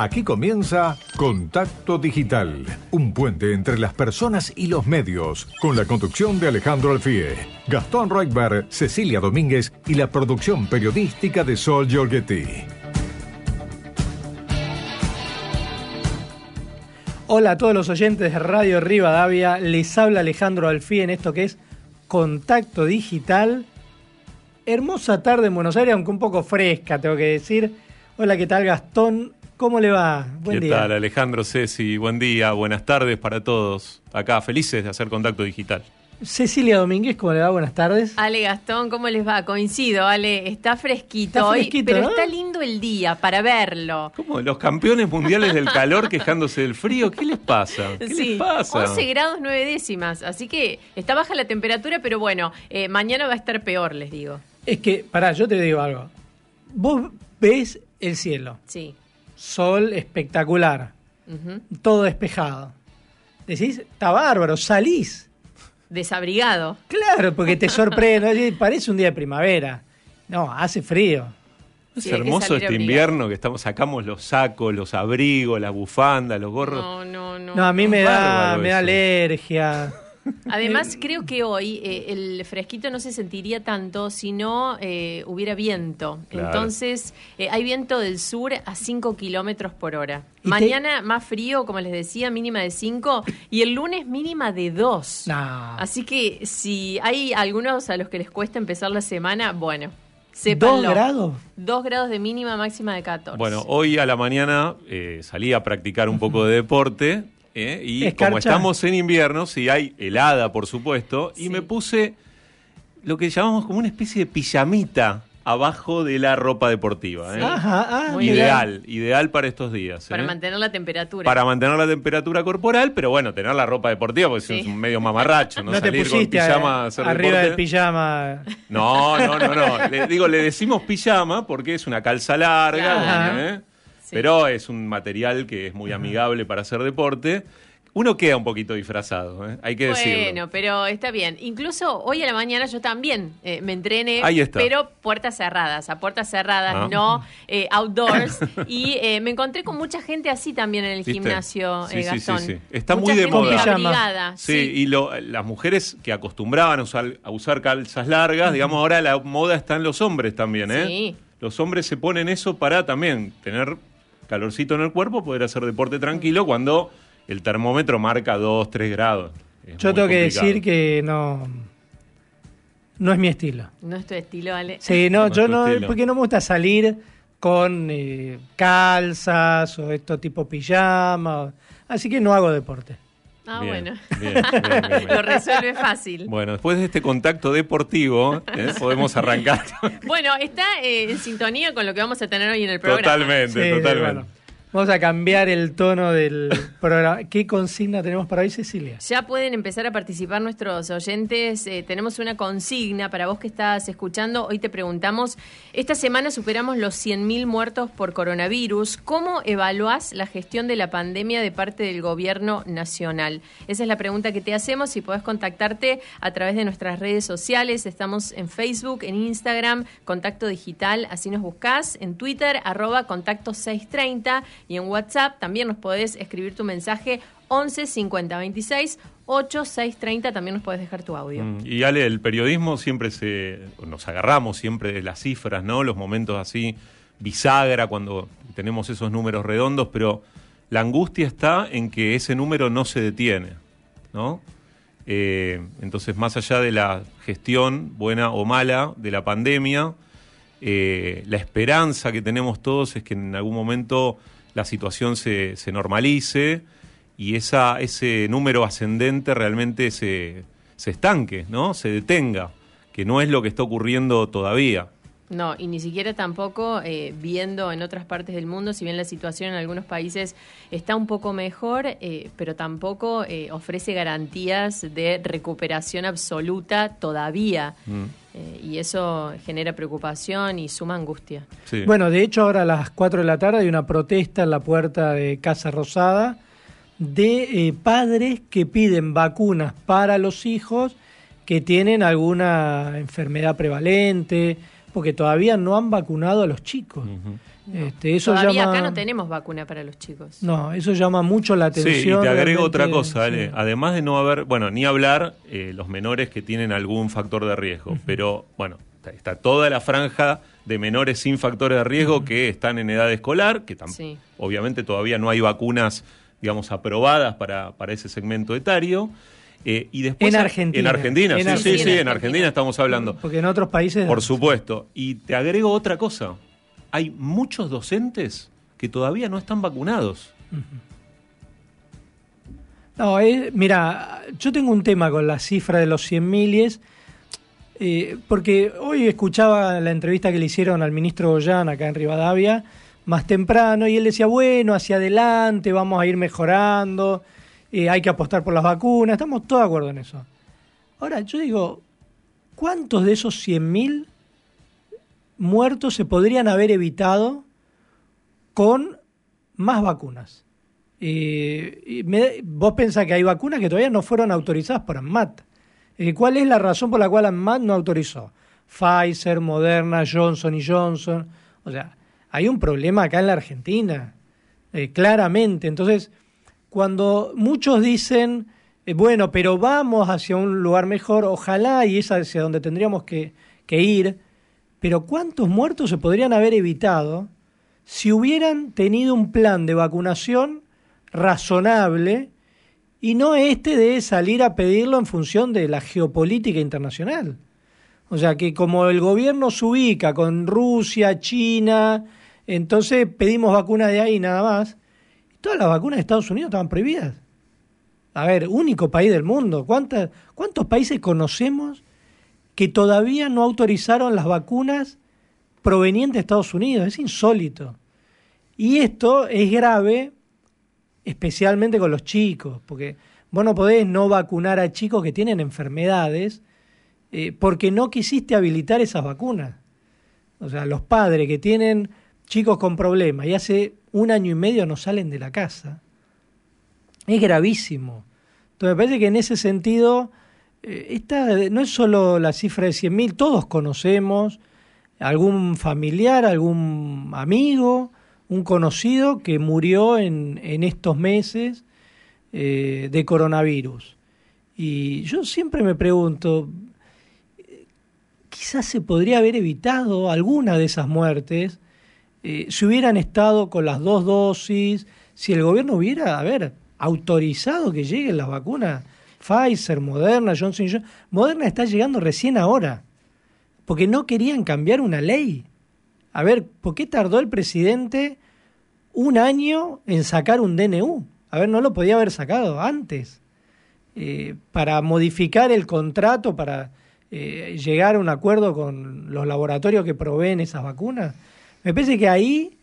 Aquí comienza Contacto Digital, un puente entre las personas y los medios, con la conducción de Alejandro Alfie, Gastón Reutberg, Cecilia Domínguez y la producción periodística de Sol Giorgetti. Hola a todos los oyentes de Radio Rivadavia, les habla Alejandro Alfie en esto que es Contacto Digital. Hermosa tarde en Buenos Aires, aunque un poco fresca, tengo que decir. Hola, ¿qué tal Gastón? ¿Cómo le va? Buen ¿Qué tal, Alejandro Ceci? Buen día, buenas tardes para todos. Acá, felices de hacer contacto digital. Cecilia Domínguez, ¿cómo le va? Buenas tardes. Ale Gastón, ¿cómo les va? Coincido, Ale, está fresquito, hoy, pero está lindo el día para verlo. ¿Cómo? Los campeones mundiales del calor quejándose del frío, ¿qué les pasa? ¿Qué sí, les pasa? 11 grados 9 décimas, así que está baja la temperatura, pero bueno, eh, mañana va a estar peor, les digo. Es que, pará, yo te digo algo. Vos ves el cielo. Sí sol espectacular, todo despejado. Decís, está bárbaro, salís. Desabrigado. Claro, porque te sorprende, parece un día de primavera. No, hace frío. Es hermoso este invierno que estamos, sacamos los sacos, los abrigos, las bufandas, los gorros. No, no, no. No, a mí me da, me da alergia. Además, creo que hoy eh, el fresquito no se sentiría tanto si no eh, hubiera viento. Entonces, eh, hay viento del sur a 5 kilómetros por hora. Mañana más frío, como les decía, mínima de 5 y el lunes mínima de 2. Así que si hay algunos a los que les cuesta empezar la semana, bueno. ¿Dos grados? Dos grados de mínima, máxima de 14. Bueno, hoy a la mañana salí a practicar un poco de deporte ¿eh? y como estamos en invierno, si hay helada, por supuesto, y me puse lo que llamamos como una especie de pijamita abajo de la ropa deportiva. ¿eh? Ah, ideal, ideal para estos días. Para ¿eh? mantener la temperatura. Para mantener la temperatura corporal, pero bueno, tener la ropa deportiva, porque es un medio mamarracho, no, salir con pijama a hacer arriba del pijama. No, no, no, no. le, digo, le decimos pijama porque es una calza larga, pero es un material que es muy amigable para hacer deporte. Uno queda un poquito disfrazado, ¿eh? hay que decirlo. Bueno, pero está bien. Incluso hoy a la mañana yo también eh, me entrené, pero puertas cerradas, a puertas cerradas, ah. no eh, outdoors. y me encontré con mucha gente así también en el gimnasio, sí, Gastón. Sí, sí, Está muy de moda. Sí, y las mujeres que acostumbraban a usar, a usar calzas largas, digamos, ahora la moda está en los hombres también, ¿eh? Sí. Los hombres se ponen eso para también tener calorcito en el cuerpo, poder hacer deporte tranquilo cuando el termómetro marca 2, 3 grados. Yo tengo que decir que no. No es mi estilo. No es tu estilo, Ale. Sí, no, yo no, porque no me gusta salir con eh, calzas o esto tipo pijama. Así que no hago deporte. Ah, bueno. Lo resuelve fácil. Bueno, después de este contacto deportivo, ¿eh? podemos arrancar. bueno, está eh, en sintonía con lo que vamos a tener hoy en el programa. Totalmente, totalmente. Vamos a cambiar el tono del programa. ¿Qué consigna tenemos para hoy, Cecilia? Ya pueden empezar a participar nuestros oyentes. Eh, tenemos una consigna para vos que estás escuchando. Hoy te preguntamos, esta semana superamos los 100.000 muertos por coronavirus. ¿Cómo evaluás la gestión de la pandemia de parte del gobierno nacional? Esa es la pregunta que te hacemos y podés contactarte a través de nuestras redes sociales. Estamos en Facebook, en Instagram, Contacto Digital, así nos buscás. En Twitter, arroba Contacto 630 y en WhatsApp también nos podés escribir tu mensaje 11 50 26 8 6 30 también nos podés dejar tu audio. Mm, y Ale, el periodismo siempre se nos agarramos siempre de las cifras, ¿no? Los momentos así bisagra cuando tenemos esos números redondos, pero la angustia está en que ese número no se detiene, ¿no? Eh, entonces, más allá de la gestión, buena o mala, de la pandemia, eh, la esperanza que tenemos todos es que en algún momento la situación se, se normalice y esa, ese número ascendente realmente se, se estanque, ¿no? Se detenga, que no es lo que está ocurriendo todavía. No, y ni siquiera tampoco eh, viendo en otras partes del mundo, si bien la situación en algunos países está un poco mejor, eh, pero tampoco eh, ofrece garantías de recuperación absoluta todavía. Mm. y eso genera preocupación y suma angustia. Bueno, de hecho ahora a las 4 de la tarde hay una protesta en la puerta de Casa Rosada de padres que piden vacunas para los hijos que tienen alguna enfermedad prevalente porque todavía no han vacunado a los chicos. Este, eso Todavía acá no tenemos vacuna para los chicos. No, eso llama mucho la atención. Sí, y te agrego otra cosa, además de no haber, bueno, ni hablar eh, los menores que tienen algún factor de riesgo, pero bueno, está, toda la franja de menores sin factores de riesgo que están en edad escolar, que obviamente todavía no hay vacunas, digamos, aprobadas para, para ese segmento etario. Eh, y después, en Argentina. En Argentina, sí, sí, sí, en Argentina estamos hablando. Porque en otros países. Por supuesto. Y te agrego otra cosa hay muchos docentes que todavía no están vacunados. No, eh, mira, yo tengo un tema con la cifra de los 100 miles, eh, porque hoy escuchaba la entrevista que le hicieron al ministro Goyán acá en Rivadavia, más temprano, y él decía, bueno, hacia adelante, vamos a ir mejorando, eh, hay que apostar por las vacunas, estamos todos de acuerdo en eso. Ahora, yo digo, ¿cuántos de esos 100 mil muertos se podrían haber evitado con más vacunas. y vos pensás que hay vacunas que todavía no fueron autorizadas por ANMAT. ¿Cuál es la razón por la cual ANMAT no autorizó? Pfizer, Moderna, Johnson y Johnson. O sea, hay un problema acá en la Argentina, eh, claramente. Entonces, cuando muchos dicen, eh, bueno, pero vamos hacia un lugar mejor, ojalá y es hacia donde tendríamos que, que ir, pero ¿cuántos muertos se podrían haber evitado si hubieran tenido un plan de vacunación razonable y no este de salir a pedirlo en función de la geopolítica internacional? O sea, que como el gobierno se ubica con Rusia, China, entonces pedimos vacunas de ahí nada más. Todas las vacunas de Estados Unidos estaban prohibidas. A ver, único país del mundo. ¿Cuántos países conocemos que todavía no autorizaron las vacunas provenientes de Estados Unidos. Es insólito. Y esto es grave, especialmente con los chicos, porque vos no podés no vacunar a chicos que tienen enfermedades eh, porque no quisiste habilitar esas vacunas. O sea, los padres que tienen chicos con problemas y hace un año y medio no salen de la casa. Es gravísimo. Entonces me parece que en ese sentido eh, esta no es solo la cifra de 100.000, todos conocemos algún familiar, algún amigo, un conocido que murió en, en estos meses eh, de coronavirus. Y yo siempre me pregunto, quizás se podría haber evitado alguna de esas muertes eh, si hubieran estado con las dos dosis, si el gobierno hubiera, a ver, autorizado que lleguen las vacunas Pfizer, Moderna, Johnson Johnson. Moderna está llegando recién ahora, porque no querían cambiar una ley. A ver, ¿por qué tardó el presidente un año en sacar un DNU? A ver, no lo podía haber sacado antes. Eh, para modificar el contrato, para eh, llegar a un acuerdo con los laboratorios que proveen esas vacunas. Me parece que ahí,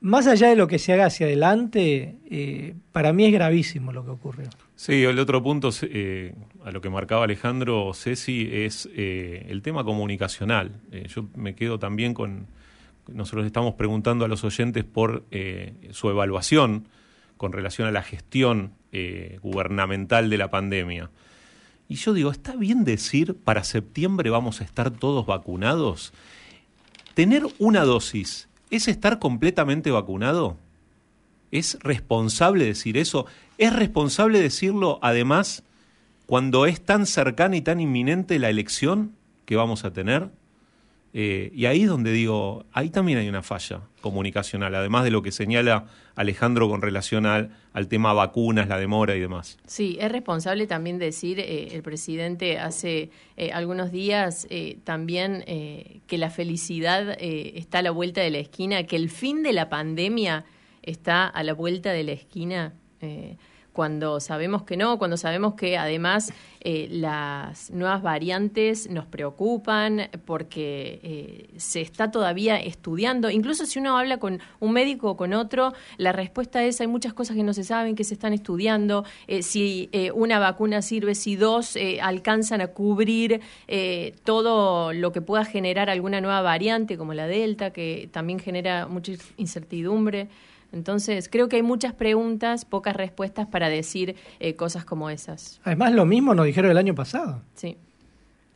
más allá de lo que se haga hacia adelante, eh, para mí es gravísimo lo que ocurrió. Sí, el otro punto eh, a lo que marcaba Alejandro Ceci es eh, el tema comunicacional. Yo me quedo también con, nosotros estamos preguntando a los oyentes por su evaluación con relación a la gestión gubernamental de la pandemia. Y yo digo, ¿está bien decir para septiembre vamos a estar todos vacunados? ¿Tener una dosis es estar completamente vacunado? ¿Es responsable decir eso? ¿Es responsable decirlo además cuando es tan cercana y tan inminente la elección que vamos a tener? Eh, y ahí es donde digo, ahí también hay una falla comunicacional, además de lo que señala Alejandro con relación al, tema vacunas, la demora y demás. Sí, es responsable también decir, eh, el presidente hace eh, algunos días también que la felicidad está a la vuelta de la esquina, que el fin de la pandemia está a la vuelta de la esquina cuando sabemos que no, cuando sabemos que además eh, las nuevas variantes nos preocupan porque eh, se está todavía estudiando. Incluso si uno habla con un médico o con otro, la respuesta es hay muchas cosas que no se saben, que se están estudiando, si una vacuna sirve, si dos alcanzan a cubrir todo lo que pueda generar alguna nueva variante como la Delta, que también genera mucha incertidumbre. Entonces, creo que hay muchas preguntas, pocas respuestas para decir eh, cosas como esas. Además, lo mismo nos dijeron el año pasado. Sí.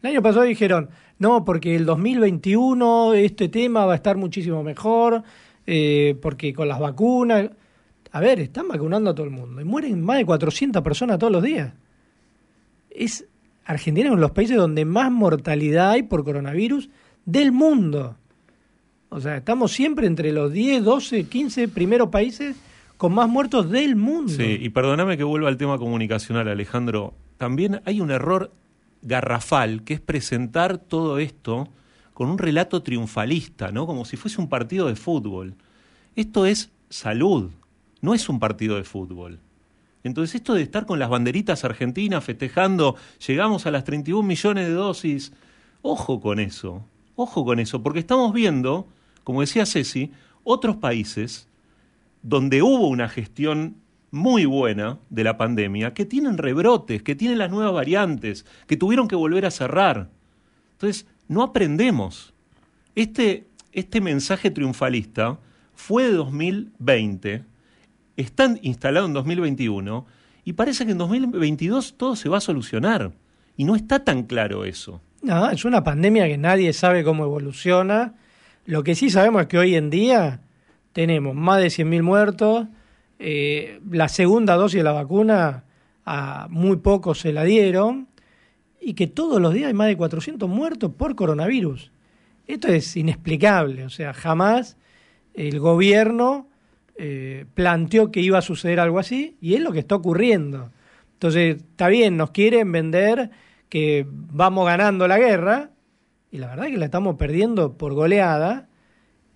El año pasado dijeron, no, porque el 2021 este tema va a estar muchísimo mejor, eh, porque con las vacunas... A ver, están vacunando a todo el mundo y mueren más de 400 personas todos los días. Es Argentina es uno de los países donde más mortalidad hay por coronavirus del mundo. O sea, estamos siempre entre los 10, 12, 15 primeros países con más muertos del mundo. Sí, y perdóname que vuelva al tema comunicacional, Alejandro. También hay un error garrafal, que es presentar todo esto con un relato triunfalista, ¿no? Como si fuese un partido de fútbol. Esto es salud, no es un partido de fútbol. Entonces, esto de estar con las banderitas argentinas festejando, llegamos a las 31 millones de dosis, ojo con eso, ojo con eso, porque estamos viendo, como decía Ceci, otros países donde hubo una gestión muy buena de la pandemia, que tienen rebrotes, que tienen las nuevas variantes, que tuvieron que volver a cerrar. Entonces, no aprendemos. Este, este mensaje triunfalista fue de 2020, está instalado en 2021 y parece que en 2022 todo se va a solucionar. Y no está tan claro eso. No, es una pandemia que nadie sabe cómo evoluciona. Lo que sí sabemos es que hoy en día tenemos más de 100.000 muertos, eh, la segunda dosis de la vacuna a muy pocos se la dieron y que todos los días hay más de 400 muertos por coronavirus. Esto es inexplicable, o sea, jamás el gobierno eh, planteó que iba a suceder algo así y es lo que está ocurriendo. Entonces, está bien, nos quieren vender que vamos ganando la guerra y la verdad es que la estamos perdiendo por goleada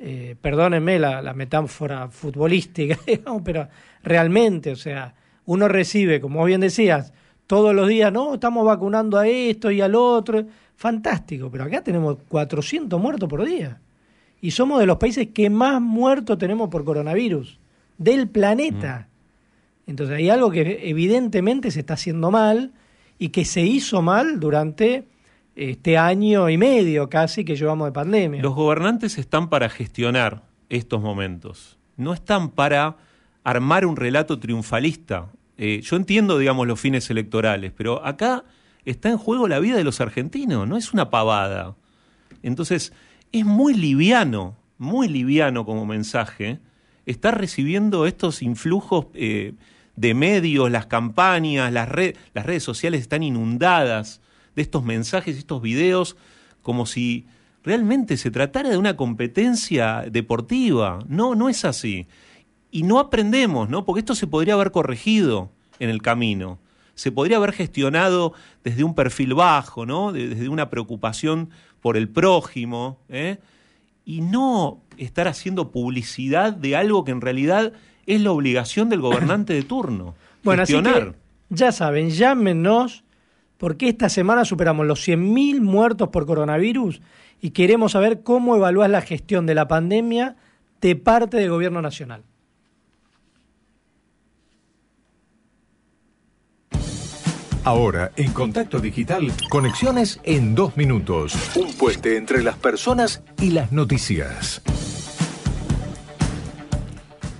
eh, perdónenme la, metáfora futbolística, pero realmente, o sea, uno recibe, como bien decías, todos los días, no, estamos vacunando a esto y al otro, fantástico, pero acá tenemos 400 muertos por día y somos de los países que más muertos tenemos por coronavirus del planeta. Mm. Entonces hay algo que evidentemente se está haciendo mal y que se hizo mal durante este año y medio casi que llevamos de pandemia. Los gobernantes están para gestionar estos momentos, no están para armar un relato triunfalista. Eh, yo entiendo, digamos, los fines electorales, pero acá está en juego la vida de los argentinos, no es una pavada. Entonces, es muy liviano, muy liviano como mensaje, estar recibiendo estos influjos eh, de medios, las campañas, las, las redes sociales están inundadas de estos mensajes, estos videos, como si realmente se tratara de una competencia deportiva. No, no es así. Y no aprendemos, ¿no? Porque esto se podría haber corregido en el camino. Se podría haber gestionado desde un perfil bajo, ¿no? Desde una preocupación por el prójimo, ¿eh? Y no estar haciendo publicidad de algo que en realidad es la obligación del gobernante de turno. Bueno, gestionar. ya saben, llámenos porque esta semana superamos los 100.000 muertos por coronavirus y queremos saber cómo evalúas la gestión de la pandemia de parte del gobierno nacional. Ahora, en Contacto Digital, conexiones en dos minutos. Un puente entre las personas y las noticias.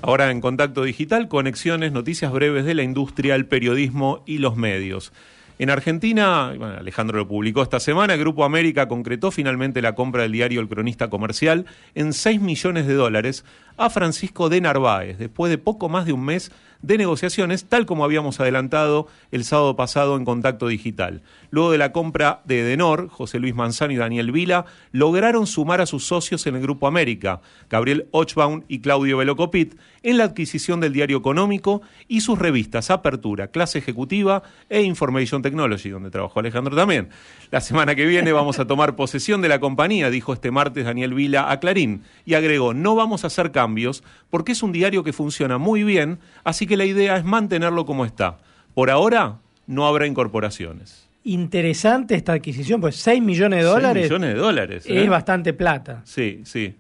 Ahora en Contacto Digital, conexiones, noticias breves de la industria, el periodismo y los medios. En Argentina, Alejandro lo publicó esta semana, Grupo América concretó finalmente la compra del diario El Cronista Comercial en 6 millones de dólares a Francisco de Narváez, después de poco más de un mes de negociaciones, tal como habíamos adelantado el sábado pasado en Contacto Digital. Luego de la compra de Edenor, José Luis Manzano y Daniel Vila lograron sumar a sus socios en el Grupo América, Gabriel Ochbaum y Claudio Velocopit, en la adquisición del diario económico y sus revistas Apertura, Clase Ejecutiva e Information Technology, donde trabajó Alejandro también. La semana que viene vamos a tomar posesión de la compañía, dijo este martes Daniel Vila a Clarín, y agregó, no vamos a hacer cambios porque es un diario que funciona muy bien, así que la idea es mantenerlo como está. Por ahora, no habrá incorporaciones. Interesante esta adquisición, pues 6 millones de dólares. 6 millones de dólares. Es ¿eh? bastante plata. Sí, sí.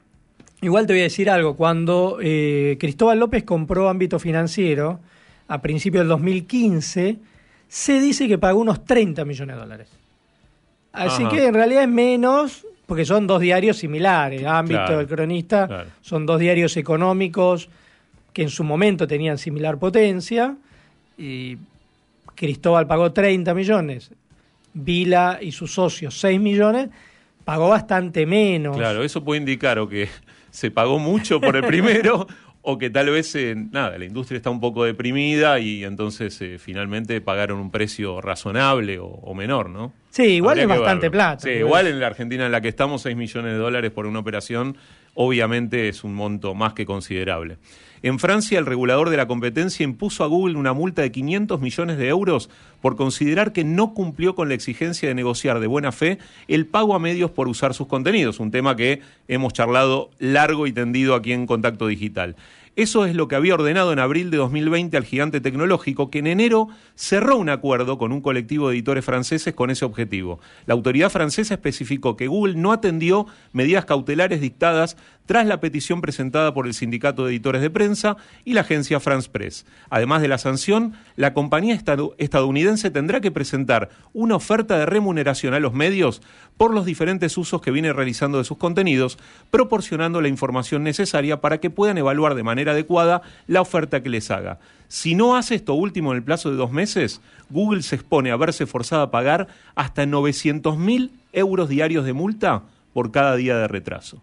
Igual te voy a decir algo. Cuando eh, Cristóbal López compró ámbito financiero, a principios del 2015, se dice que pagó unos 30 millones de dólares. Así que en realidad es menos, porque son dos diarios similares. Ámbito del cronista son dos diarios económicos que en su momento tenían similar potencia. Y Cristóbal pagó 30 millones Vila y sus socios 6 millones, pagó bastante menos. Claro, eso puede indicar o que se pagó mucho por el primero o que tal vez, eh, nada, la industria está un poco deprimida y entonces eh, finalmente pagaron un precio razonable o, menor, ¿no? Sí, igual es bastante plata. Sí, igual en la Argentina en la que estamos, 6 millones de dólares por una operación, obviamente es un monto más que considerable. En Francia, el regulador de la competencia impuso a Google una multa de 500 millones de euros por considerar que no cumplió con la exigencia de negociar de buena fe el pago a medios por usar sus contenidos, un tema que hemos charlado largo y tendido aquí en Contacto Digital. Eso es lo que había ordenado en abril de 2020 al gigante tecnológico, que en enero cerró un acuerdo con un colectivo de editores franceses con ese objetivo. La autoridad francesa especificó que Google no atendió medidas cautelares dictadas tras la petición presentada por el Sindicato de Editores de Prensa y la agencia France Press. Además de la sanción, la compañía estadounidense tendrá que presentar una oferta de remuneración a los medios por los diferentes usos que viene realizando de sus contenidos, proporcionando la información necesaria para que puedan evaluar de manera adecuada la oferta que les haga. Si no hace esto último en el plazo de dos meses, Google se expone a verse forzada a pagar hasta 900.000 euros diarios de multa por cada día de retraso.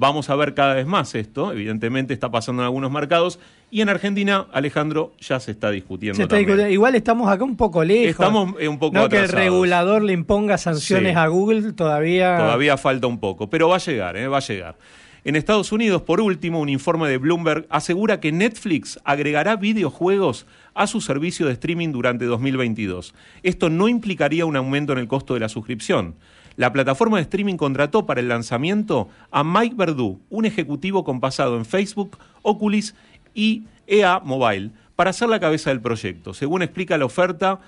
Vamos a ver cada vez más esto, evidentemente está pasando en algunos mercados y en Argentina, Alejandro, ya se está discutiendo. Igual estamos acá un poco lejos. Estamos un poco No que el regulador le imponga sanciones a Google todavía. Todavía falta un poco, pero va a llegar, ¿eh? va a llegar. En Estados Unidos, por último, un informe de Bloomberg asegura que Netflix agregará videojuegos a su servicio de streaming durante 2022. Esto no implicaría un aumento en el costo de la suscripción. La plataforma de streaming contrató para el lanzamiento a Mike Verdu, un ejecutivo con pasado en Facebook, Oculus y EA Mobile, para ser la cabeza del proyecto. Según explica la oferta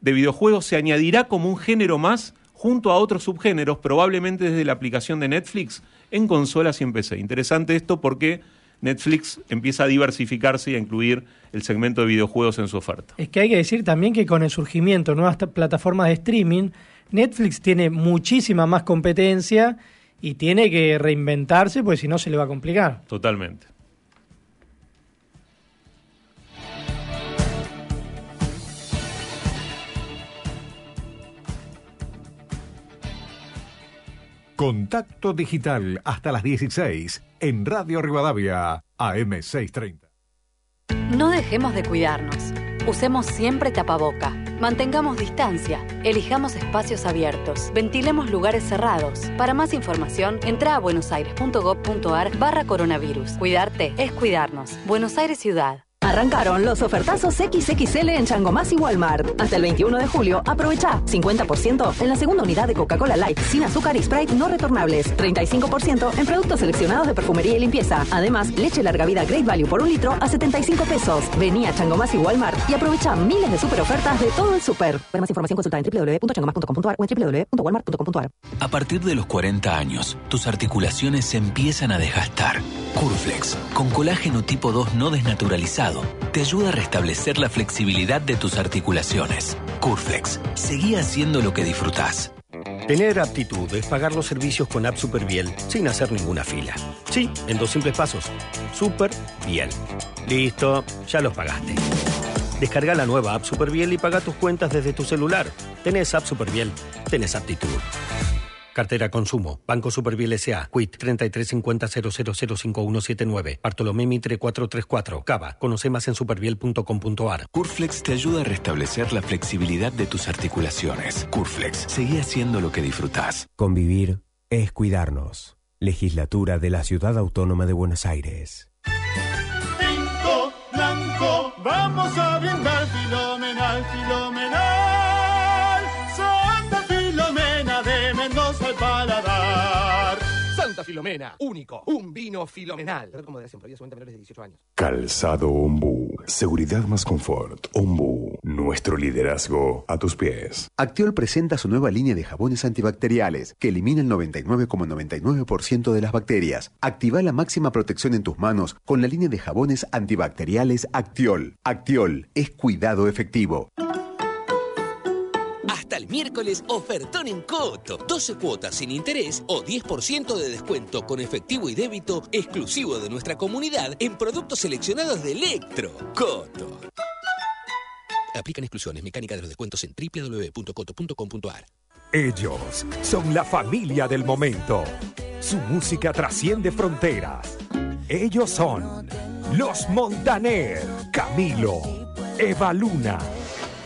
de videojuegos, se añadirá como un género más junto a otros subgéneros, probablemente desde la aplicación de Netflix en consolas y en PC. Interesante esto porque Netflix empieza a diversificarse y a incluir el segmento de videojuegos en su oferta. Es que hay que decir también que con el surgimiento de nuevas plataformas de streaming, Netflix tiene muchísima más competencia y tiene que reinventarse, porque si no se le va a complicar. Totalmente. Contacto digital hasta las 16 en Radio Rivadavia, AM630. No dejemos de cuidarnos. Usemos siempre tapaboca. Mantengamos distancia. Elijamos espacios abiertos. Ventilemos lugares cerrados. Para más información, entra a buenosaires.gov.ar barra coronavirus. Cuidarte es cuidarnos. Buenos Aires Ciudad. Arrancaron los ofertazos XXL en Changomás y Walmart. Hasta el 21 de julio, aprovecha 50% en la segunda unidad de Coca-Cola Light sin azúcar y Sprite no retornables. 35% en productos seleccionados de perfumería y limpieza. Además, leche larga vida Great Value por un litro a 75 pesos. Vení a Changomás y Walmart y aprovecha miles de super ofertas de todo el super. Para más información consulta en www.changomás.com.ar o en www.walmart.com.ar. A partir de los 40 años, tus articulaciones se empiezan a desgastar. Curflex, con colágeno tipo 2 no desnaturalizado te ayuda a restablecer la flexibilidad de tus articulaciones. Curflex, seguí haciendo lo que disfrutás. Tener aptitud es pagar los servicios con App Superbiel sin hacer ninguna fila. Sí, en dos simples pasos. Super bien. Listo, ya los pagaste. Descarga la nueva App Superbiel y paga tus cuentas desde tu celular. Tenés App Superbiel, tenés aptitud. Cartera Consumo. Banco Superviel S.A. Quit 3350005179. Bartolomé Mitre 434. Cava. Conoce más en superviel.com.ar. Curflex te ayuda a restablecer la flexibilidad de tus articulaciones. Curflex. Seguí haciendo lo que disfrutás. Convivir es cuidarnos. Legislatura de la Ciudad Autónoma de Buenos Aires. blanco, vamos a brindar filomenal, filomenal. Filomena, único, un vino filomenal. Calzado Ombu, seguridad más confort. Ombu, nuestro liderazgo a tus pies. Actiol presenta su nueva línea de jabones antibacteriales que elimina el 99,99% de las bacterias. Activa la máxima protección en tus manos con la línea de jabones antibacteriales Actiol. Actiol es cuidado efectivo. Hasta el miércoles, ofertón en Coto. 12 cuotas sin interés o 10% de descuento con efectivo y débito exclusivo de nuestra comunidad en productos seleccionados de Electro. Coto. Aplican exclusiones. Mecánica de los descuentos en www.coto.com.ar. Ellos son la familia del momento. Su música trasciende fronteras. Ellos son los Montaner, Camilo, Eva Luna,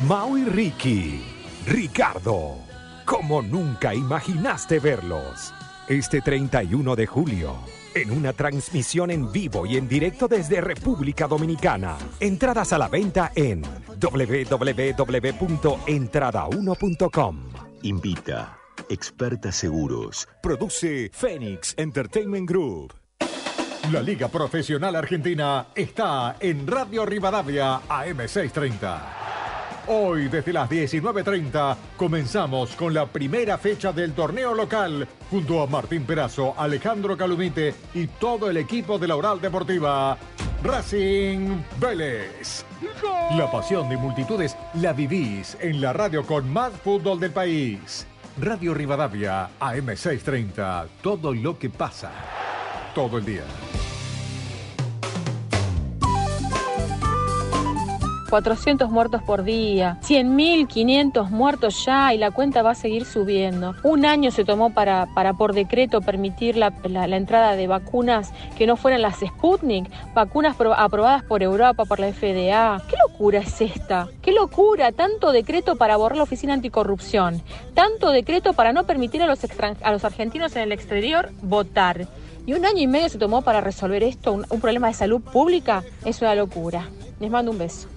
Mau y Ricky, Ricardo. Como nunca imaginaste verlos. Este 31 de julio, en una transmisión en vivo y en directo desde República Dominicana. Entradas a la venta en www.entrada1.com. Invita. Experta Seguros. Produce Phoenix Entertainment Group. La Liga Profesional Argentina está en Radio Rivadavia AM630. Hoy desde las 19.30 comenzamos con la primera fecha del torneo local junto a Martín Perazo, Alejandro Calumite y todo el equipo de la Oral Deportiva. Racing Vélez. La pasión de multitudes la vivís en la radio con más fútbol del país. Radio Rivadavia AM630. Todo lo que pasa. Todo el día. 400 muertos por día, 100.000, 500 muertos ya y la cuenta va a seguir subiendo. Un año se tomó para, para por decreto permitir la, la, entrada de vacunas que no fueran las Sputnik, vacunas pro, aprobadas por Europa, por la FDA. ¿Qué locura es esta? ¿Qué locura? Tanto decreto para borrar la Oficina Anticorrupción, tanto decreto para no permitir a los, a los argentinos en el exterior votar. Y un año y medio se tomó para resolver esto, un, un problema de salud pública, es una locura. Les mando un beso.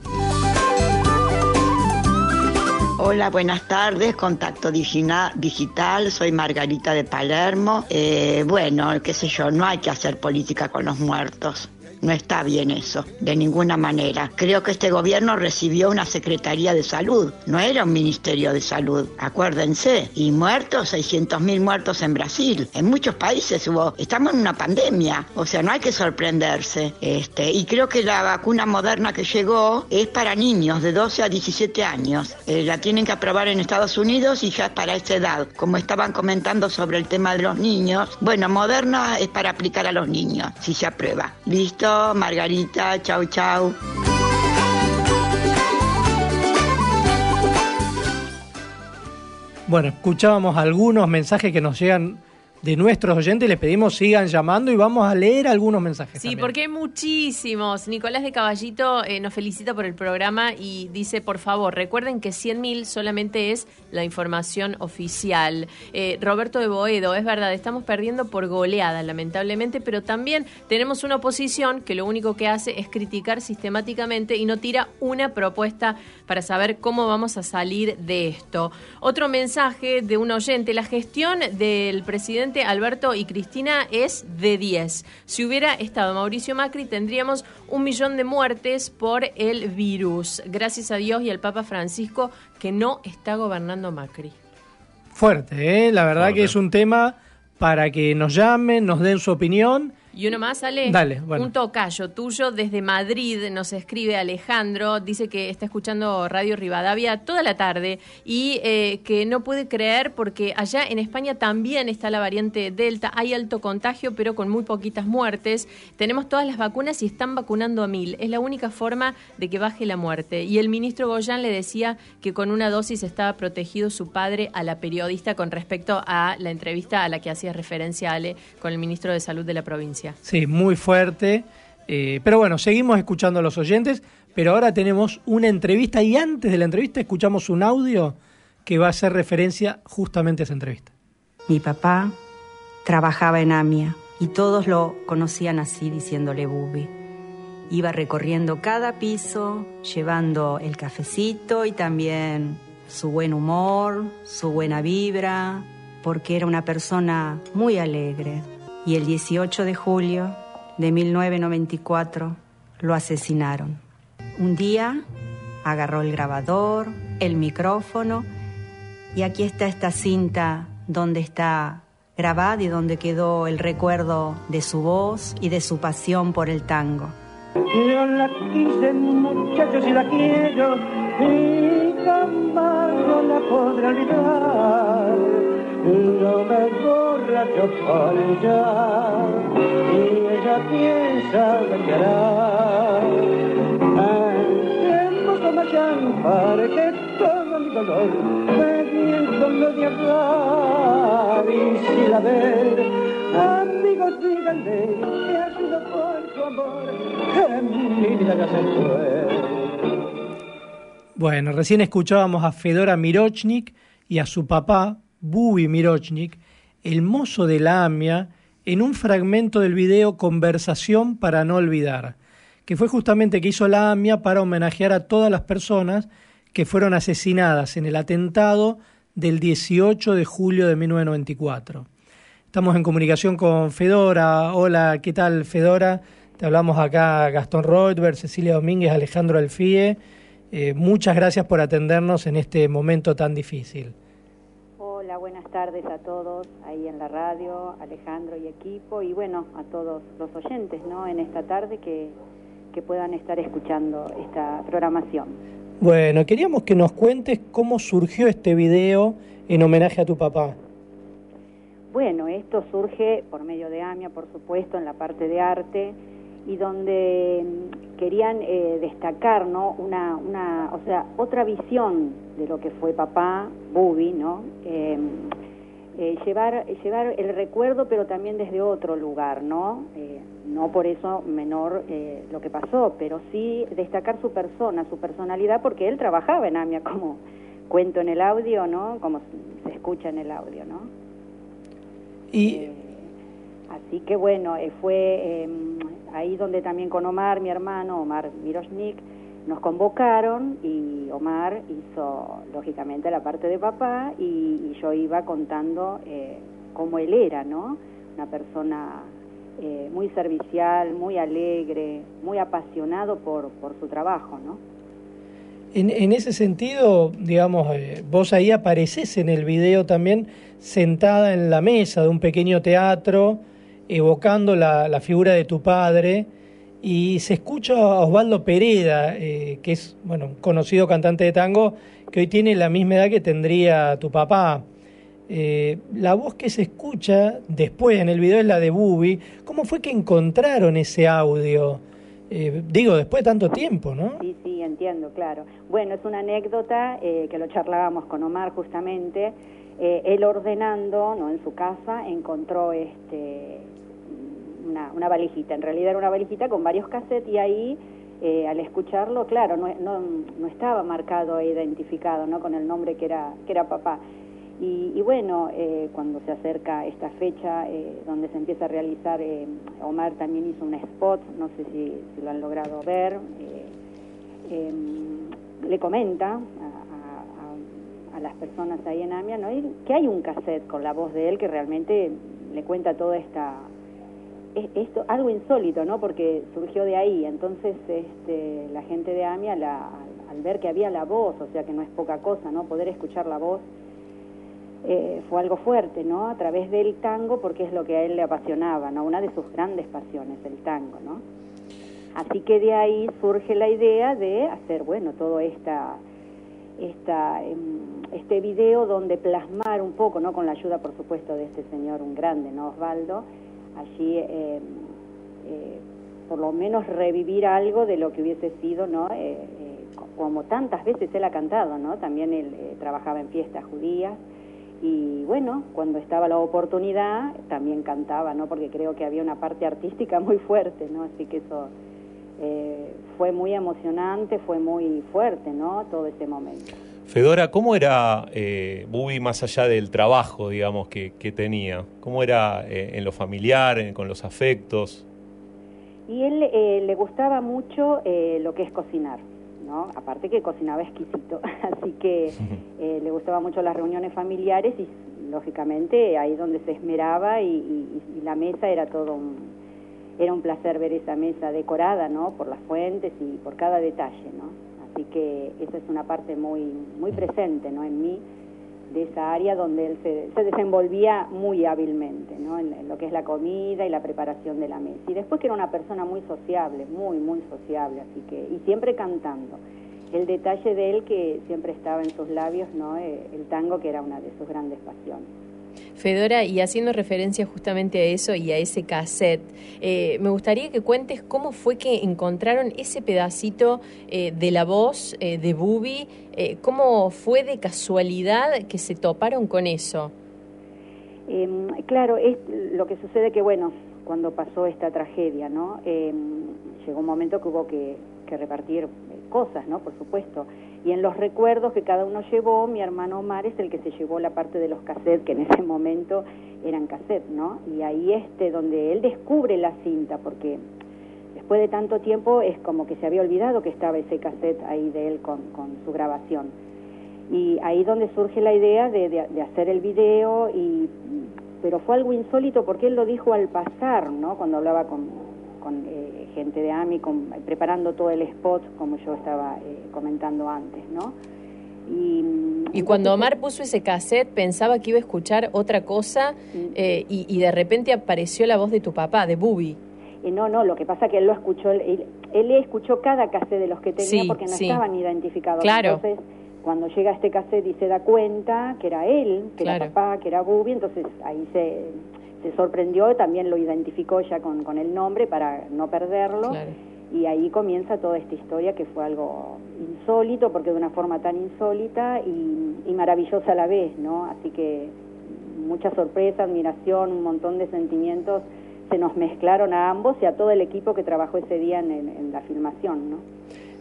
Hola, buenas tardes, Contacto Digital, soy Margarita de Palermo. Eh, bueno, qué sé yo, no hay que hacer política con los muertos. No está bien eso, de ninguna manera. Creo que este gobierno recibió una Secretaría de Salud, no era un Ministerio de Salud, acuérdense. Y muertos, 600.000 muertos en Brasil. En muchos países hubo, estamos en una pandemia, o sea, no hay que sorprenderse. Este, y creo que la vacuna moderna que llegó es para niños de 12 a 17 años. Eh, la tienen que aprobar en Estados Unidos y ya es para esa edad. Como estaban comentando sobre el tema de los niños, bueno, moderna es para aplicar a los niños, si se aprueba. ¿Listo? Margarita, chau, chau. Bueno, escuchábamos algunos mensajes que nos llegan de nuestros oyentes. Les pedimos sigan llamando y vamos a leer algunos mensajes. Sí, también. porque hay muchísimos. Nicolás de Caballito eh, nos felicita por el programa y dice, por favor, recuerden que 100.000 solamente es la información oficial. Eh, Roberto de Boedo, es verdad, estamos perdiendo por goleada, lamentablemente, pero también tenemos una oposición que lo único que hace es criticar sistemáticamente y no tira una propuesta para saber cómo vamos a salir de esto. Otro mensaje de un oyente, la gestión del presidente Alberto y Cristina es de 10. Si hubiera estado Mauricio Macri, tendríamos un millón de muertes por el virus. Gracias a Dios y al Papa Francisco que no está gobernando Macri. Fuerte, ¿eh? la verdad Fuerte. que es un tema para que nos llamen, nos den su opinión. Y uno más, Ale. Dale, bueno. Un tocayo tuyo desde Madrid, nos escribe Alejandro, dice que está escuchando Radio Rivadavia toda la tarde y eh, que no puede creer porque allá en España también está la variante Delta, hay alto contagio pero con muy poquitas muertes, tenemos todas las vacunas y están vacunando a mil, es la única forma de que baje la muerte. Y el ministro Goyan le decía que con una dosis estaba protegido su padre a la periodista con respecto a la entrevista a la que hacía referencia Ale con el ministro de Salud de la provincia. Sí, muy fuerte. Eh, pero bueno, seguimos escuchando a los oyentes, pero ahora tenemos una entrevista y antes de la entrevista escuchamos un audio que va a hacer referencia justamente a esa entrevista. Mi papá trabajaba en AMIA y todos lo conocían así diciéndole Bubi. Iba recorriendo cada piso, llevando el cafecito y también su buen humor, su buena vibra, porque era una persona muy alegre, y el 18 de julio de 1994 lo asesinaron. Un día agarró el grabador, el micrófono y aquí está esta cinta donde está grabada y donde quedó el recuerdo de su voz y de su pasión por el tango. Yo la quise muchachos y la quiero y la podré olvidar no me borracho por ella y ella piensa que hará. Entremos como champán dolor, bebiendo de hablar y sin haber. Amigos, díganle que ha sido por su amor que mi vida ya se fue. Bueno, recién escuchábamos a Fedora Mirochnik y a su papá, Bubi Mirochnik, el mozo de la AMIA, en un fragmento del video Conversación para no olvidar, que fue justamente que hizo la AMIA para homenajear a todas las personas que fueron asesinadas en el atentado del 18 de julio de 1994. Estamos en comunicación con Fedora. Hola, ¿qué tal Fedora? Te hablamos acá Gastón Reutberg, Cecilia Domínguez, Alejandro Alfie. Eh, muchas gracias por atendernos en este momento tan difícil. Hola, buenas tardes a todos ahí en la radio, Alejandro y equipo, y bueno, a todos los oyentes, ¿no? En esta tarde que, que puedan estar escuchando esta programación. Bueno, queríamos que nos cuentes cómo surgió este video en homenaje a tu papá. Bueno, esto surge por medio de AMIA, por supuesto, en la parte de arte, y donde mm, querían eh, destacar, ¿no? Una, una, o sea, otra visión de lo que fue papá, Bubi, ¿no? Eh, eh, llevar, llevar el recuerdo, pero también desde otro lugar, ¿no? Eh, no por eso menor eh, lo que pasó, pero sí destacar su persona, su personalidad, porque él trabajaba en AMIA, como cuento en el audio, ¿no? Como se escucha en el audio, ¿no? Y Eh, así que bueno, fue eh, ahí donde también con Omar, mi hermano, Omar Miroshnik, nos convocaron y Omar hizo lógicamente la parte de papá y, y yo iba contando eh, cómo él era, ¿no? Una persona eh, muy servicial, muy alegre, muy apasionado por, por su trabajo, ¿no? En, en ese sentido, digamos, eh, vos ahí apareces en el video también sentada en la mesa de un pequeño teatro, evocando la, figura de tu padre, y se escucha a Osvaldo Pereda, eh, que es, bueno, un conocido cantante de tango, que hoy tiene la misma edad que tendría tu papá. Eh, la voz que se escucha después en el video es la de Bubi. ¿Cómo fue que encontraron ese audio? Eh, digo, después de tanto tiempo, ¿no? Sí, sí, entiendo, claro. Bueno, es una anécdota que lo charlábamos con Omar justamente. Él ordenando, ¿no? En su casa encontró este una, una valijita. En realidad era una valijita con varios cassettes y ahí, eh, al escucharlo, claro, no, no, no estaba marcado e identificado, ¿no? Con el nombre que era que era papá. Y, y bueno, eh, cuando se acerca esta fecha eh, donde se empieza a realizar, eh, Omar también hizo un spot, no sé si, lo han logrado ver, eh, em, le comenta a, a- las personas ahí en AMIA ¿no? Que hay un cassette con la voz de él que realmente le cuenta toda esta... es- Esto, algo insólito, ¿no? Porque surgió de ahí. Entonces, este, la gente de AMIA, la- al, al ver que había la voz, o sea que no es poca cosa, ¿no? Poder escuchar la voz, eh, fue algo fuerte, ¿no? A través del tango, porque es lo que a él le apasionaba, ¿no? Una de sus grandes pasiones, el tango, ¿no? Así que de ahí surge la idea de hacer, bueno, todo esta, esta, em, este video donde plasmar un poco, ¿no? Con la ayuda, por supuesto, de este señor, un grande, ¿no? Osvaldo, allí, em, eh, por lo menos revivir algo de lo que hubiese sido, ¿no? Eh, eh, co- como tantas veces él ha cantado, ¿no? También él eh, trabajaba en fiestas judías y bueno, cuando estaba la oportunidad también cantaba, ¿no? Porque creo que había una parte artística muy fuerte, ¿no? Así que eso eh, fue muy emocionante, fue muy fuerte, ¿no? Todo ese momento. Fedora, ¿cómo era eh, Bubi más allá del trabajo, digamos, que, que tenía? ¿Cómo era eh, en lo familiar, en- con los afectos? Y él eh, le gustaba mucho eh, lo que es cocinar, ¿no? Aparte que cocinaba exquisito, así que eh, le gustaba mucho las reuniones familiares y lógicamente ahí donde se esmeraba y, y- y la mesa era todo un, era un placer ver esa mesa decorada, ¿no? Por las fuentes y por cada detalle, ¿no? Así que esa es una parte muy, muy presente, ¿no? En mí, de esa área donde él se, se desenvolvía muy hábilmente, ¿no? En, en lo que es la comida y la preparación de la mesa. Y después que era una persona muy sociable, muy, muy sociable, así que, y siempre cantando. El detalle de él que siempre estaba en sus labios, ¿no? Eh, el tango que era una de sus grandes pasiones. Fedora, y haciendo referencia justamente a eso y a ese cassette, eh, me gustaría que cuentes cómo fue que encontraron ese pedacito eh, de la voz eh, de Bubi, eh, cómo fue de casualidad que se toparon con eso. Em, claro, es lo que sucede que, bueno, cuando pasó esta tragedia, ¿no? Em, llegó un momento que hubo que, que repartir cosas, ¿no? Por supuesto. Y en los recuerdos que cada uno llevó, mi hermano Omar es el que se llevó la parte de los cassettes, que en ese momento eran cassettes, ¿no? Y ahí este, donde él descubre la cinta, porque después de tanto tiempo es como que se había olvidado que estaba ese cassette ahí de él con, con su grabación. Y ahí donde surge la idea de, de, hacer el video, y, pero fue algo insólito porque él lo dijo al pasar, ¿no? Cuando hablaba con, con eh, gente de AMI, con, preparando todo el spot, como yo estaba eh, comentando antes, ¿no? Y, Y cuando Omar puso ese cassette pensaba que iba a escuchar otra cosa eh, y, y de repente apareció la voz de tu papá, de Bubi. Y no, no, lo que pasa que él lo escuchó, él, él escuchó cada cassette de los que tenía Sí, porque no sí. estaban identificados. Claro. Entonces, cuando llega este cassette y se da cuenta que era él, que Claro. era papá, que era Bubi, entonces ahí se, se sorprendió, también lo identificó ya con, con el nombre para no perderlo. Y ahí comienza toda esta historia que fue algo insólito, porque de una forma tan insólita y, y maravillosa a la vez, ¿no? Así que mucha sorpresa, admiración, un montón de sentimientos se nos mezclaron a ambos y a todo el equipo que trabajó ese día en, en- en la filmación, ¿no?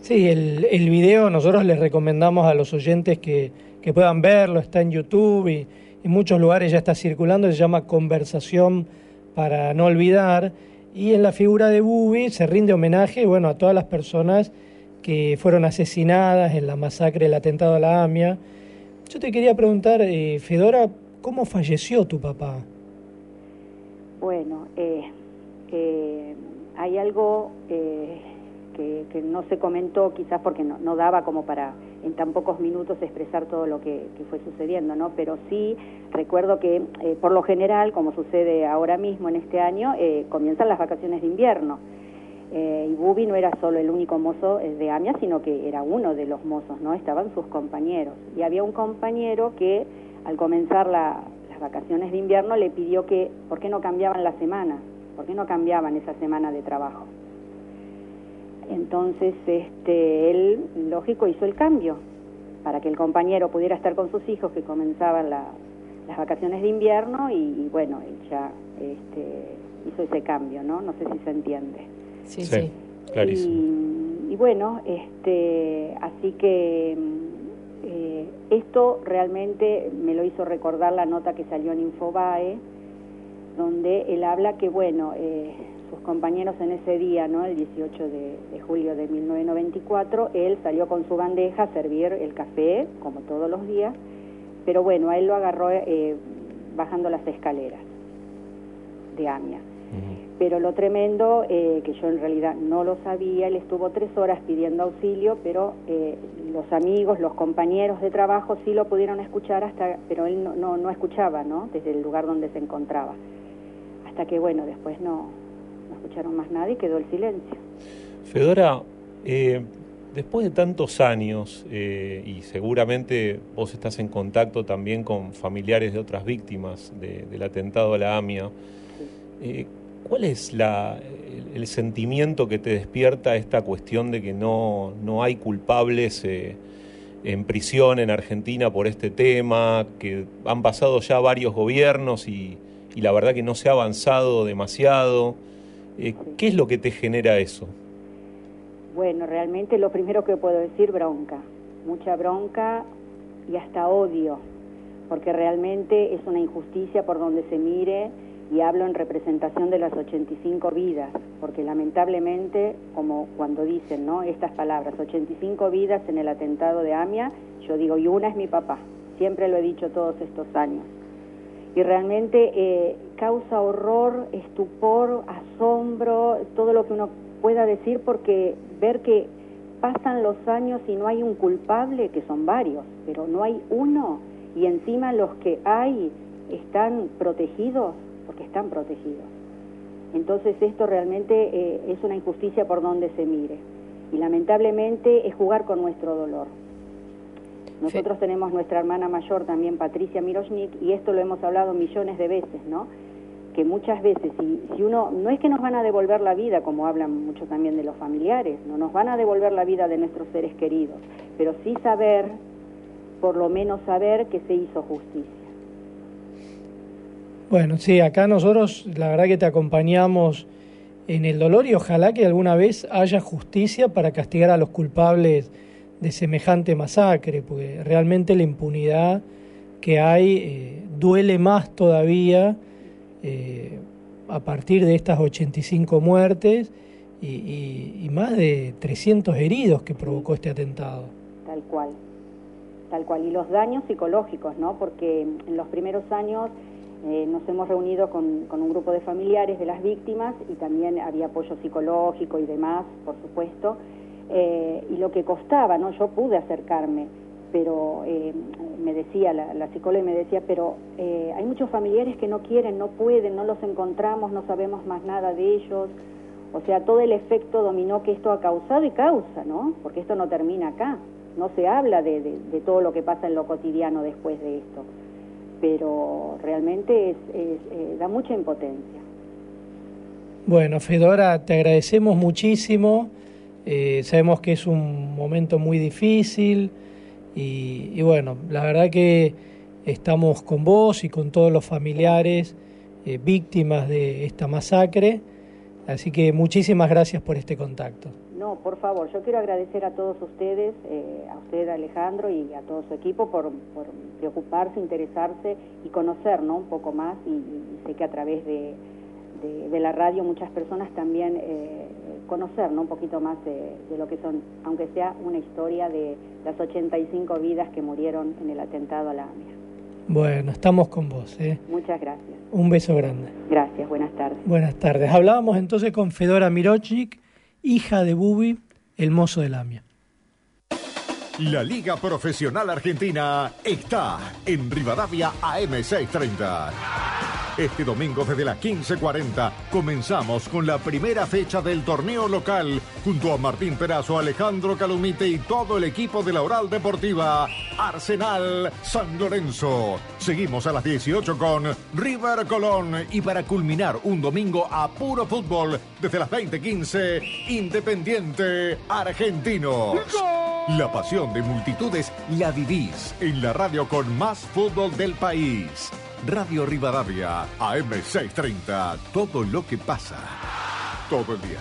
Sí, el, el video nosotros les recomendamos a los oyentes que, que puedan verlo, está en YouTube y en muchos lugares ya está circulando, se llama Conversación para no olvidar y en la figura de Bubi se rinde homenaje bueno, a todas las personas que fueron asesinadas en la masacre, el atentado a la AMIA. Yo te quería preguntar, eh, Fedora, ¿cómo falleció tu papá? Bueno, eh, eh, hay algo eh, que, no se comentó quizás porque no, no daba como para en tan pocos minutos expresar todo lo que, fue sucediendo, ¿no? Pero sí recuerdo que eh, por lo general, como sucede ahora mismo en este año, eh, comienzan las vacaciones de invierno. Eh, y Bubi no era solo el único mozo de AMIA, sino que era uno de los mozos, ¿no? Estaban sus compañeros. Y había un compañero que al comenzar la- las vacaciones de invierno le pidió que, ¿por qué no cambiaban la semana? ¿Por qué no cambiaban esa semana de trabajo? Entonces, este, él, lógico, hizo el cambio para que el compañero pudiera estar con sus hijos que comenzaban la- las vacaciones de invierno y, y bueno, él ya este, hizo ese cambio, ¿no? No sé si se entiende. Sí, Sí, clarísimo. Y, y bueno, este, así que eh, esto realmente me lo hizo recordar la nota que salió en Infobae, donde él habla que, bueno, eh, sus compañeros en ese día, ¿no? El 18 de, de julio de 1994, él salió con su bandeja a servir el café, como todos los días, pero bueno, a él lo agarró eh, bajando las escaleras de AMIA. Pero lo tremendo, eh, que yo en realidad no lo sabía, él estuvo tres horas pidiendo auxilio, pero eh, los amigos, los compañeros de trabajo sí lo pudieron escuchar, hasta, pero él no, no, no escuchaba, ¿no? Desde el lugar donde se encontraba. Hasta que, bueno, después no, no escucharon más nada y quedó el silencio. Fedora, eh, después de tantos años, eh, y seguramente vos estás en contacto también con familiares de otras víctimas de- del atentado a la AMIA, eh, ¿cuál es la, el, el sentimiento que te despierta esta cuestión de que no, no hay culpables en prisión en Argentina por este tema, que han pasado ya varios gobiernos y, y la verdad que no se ha avanzado demasiado? Eh, ¿Qué es lo que te genera eso? Bueno, realmente lo primero que puedo decir, bronca. Mucha bronca y hasta odio, porque realmente es una injusticia por donde se mire y hablo en representación de las 85 vidas, porque lamentablemente, como cuando dicen, ¿no? Estas palabras, 85 vidas en el atentado de Amia, yo digo, y una es mi papá, siempre lo he dicho todos estos años. Y realmente eh, causa horror, estupor, asombro, todo lo que uno pueda decir, porque ver que pasan los años y no hay un culpable, que son varios, pero no hay uno, y encima los que hay están protegidos, porque están protegidos. Entonces esto realmente eh, es una injusticia por donde se mire. Y lamentablemente es jugar con nuestro dolor. Nosotros tenemos nuestra hermana mayor también, Patricia Miroshnik, y esto lo hemos hablado millones de veces, ¿no? Que muchas veces, si, uno, no es que nos van a devolver la vida, como hablan mucho también de los familiares, no nos van a devolver la vida de nuestros seres queridos, pero sí saber, por lo menos saber que se hizo justicia. Bueno, sí, acá nosotros la verdad que te acompañamos en el dolor y ojalá que alguna vez haya justicia para castigar a los culpables de semejante masacre, porque realmente la impunidad que hay eh, duele más todavía eh, a partir de estas 85 muertes y, y- y más de 300 heridos que provocó este atentado. Tal cual, tal cual. Y los daños psicológicos, ¿no? Porque en los primeros años eh, nos hemos reunido con, con un grupo de familiares de las víctimas y también había apoyo psicológico y demás, por supuesto. Eh, y lo que costaba, ¿no? Yo pude acercarme, pero eh, me decía, la, la psicóloga me decía, pero eh, hay muchos familiares que no quieren, no pueden, no los encontramos, no sabemos más nada de ellos. O sea, todo el efecto dominó que esto ha causado y causa, ¿no? Porque esto no termina acá. No se habla de, todo lo que pasa en lo cotidiano después de esto. Pero realmente es, es, eh, da mucha impotencia. Bueno, Fedora, te agradecemos muchísimo. Eh, sabemos que es un momento muy difícil y, y bueno, la verdad que estamos con vos y con todos los familiares eh, víctimas de esta masacre. Así que muchísimas gracias por este contacto. No, por favor, yo quiero agradecer a todos ustedes, eh, a usted Alejandro y a todo su equipo por, preocuparse, interesarse y conocer ¿no? un poco más y, y sé que a través de, de- de la radio muchas personas también eh, conocer ¿no? un poquito más de, de lo que son, aunque sea una historia de las 85 vidas que murieron en el atentado a la AMIA. Bueno, estamos con vos. ¿eh? Muchas gracias. Un beso grande. Gracias, buenas tardes. Buenas tardes. Hablábamos entonces con Fedora Mirochnik, hija de Bubi, el mozo de Lamia. La Liga Profesional Argentina está en Rivadavia AM630. Este domingo desde las 15.40 comenzamos con la primera fecha del torneo local junto a Martín Perazo, Alejandro Calumite y todo el equipo de la Oral Deportiva Arsenal San Lorenzo. Seguimos a las 18 con River Colón y para culminar un domingo a puro fútbol desde las 20.15 Independiente Argentinos. La pasión de multitudes la vivís en la radio con más fútbol del país. Radio Rivadavia, AM630. Todo lo que pasa. Todo el día.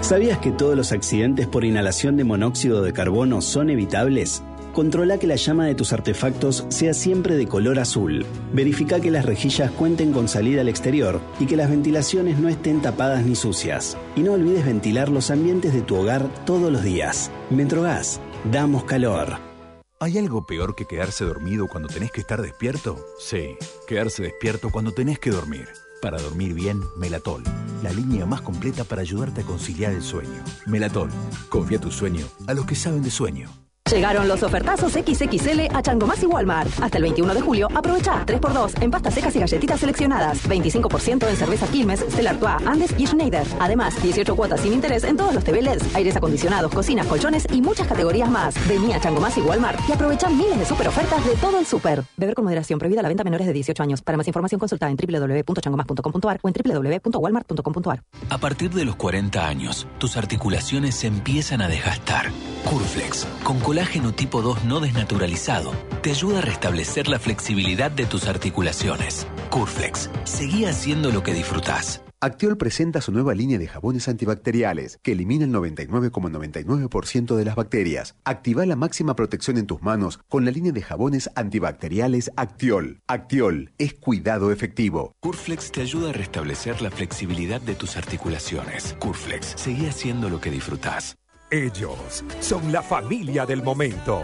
¿Sabías que todos los accidentes por inhalación de monóxido de carbono son evitables? Controla que la llama de tus artefactos sea siempre de color azul. Verifica que las rejillas cuenten con salida al exterior y que las ventilaciones no estén tapadas ni sucias. Y no olvides ventilar los ambientes de tu hogar todos los días. Metrogas, damos calor. ¿Hay algo peor que quedarse dormido cuando tenés que estar despierto? Sí, quedarse despierto cuando tenés que dormir. Para dormir bien, Melatol, la línea más completa para ayudarte a conciliar el sueño. Melatol, confía tu sueño a los que saben de sueño. Llegaron los ofertazos XXL a Changomás y Walmart. Hasta el 21 de julio, aprovecha 3x2 en pastas secas y galletitas seleccionadas. 25% en cerveza Quilmes, Stella Artois, Andes y Schneider. Además, 18 cuotas sin interés en todos los TVLs, aires acondicionados, cocinas, colchones y muchas categorías más. Vení a Changomás y Walmart y aprovecha miles de super ofertas de todo el super. Beber con moderación, prohibida la venta a menores de 18 años. Para más información consulta en www.changomás.com.ar o en www.walmart.com.ar. A partir de los 40 años, tus articulaciones se empiezan a desgastar. Curflex, con colágeno tipo 2 no desnaturalizado, te ayuda a restablecer la flexibilidad de tus articulaciones. Curflex, seguí haciendo lo que disfrutás. Actiol presenta su nueva línea de jabones antibacteriales que elimina el 99,99% de las bacterias. Activa la máxima protección en tus manos con la línea de jabones antibacteriales Actiol. Actiol es cuidado efectivo. Curflex te ayuda a restablecer la flexibilidad de tus articulaciones. Curflex, seguí haciendo lo que disfrutás. Ellos son la familia del momento.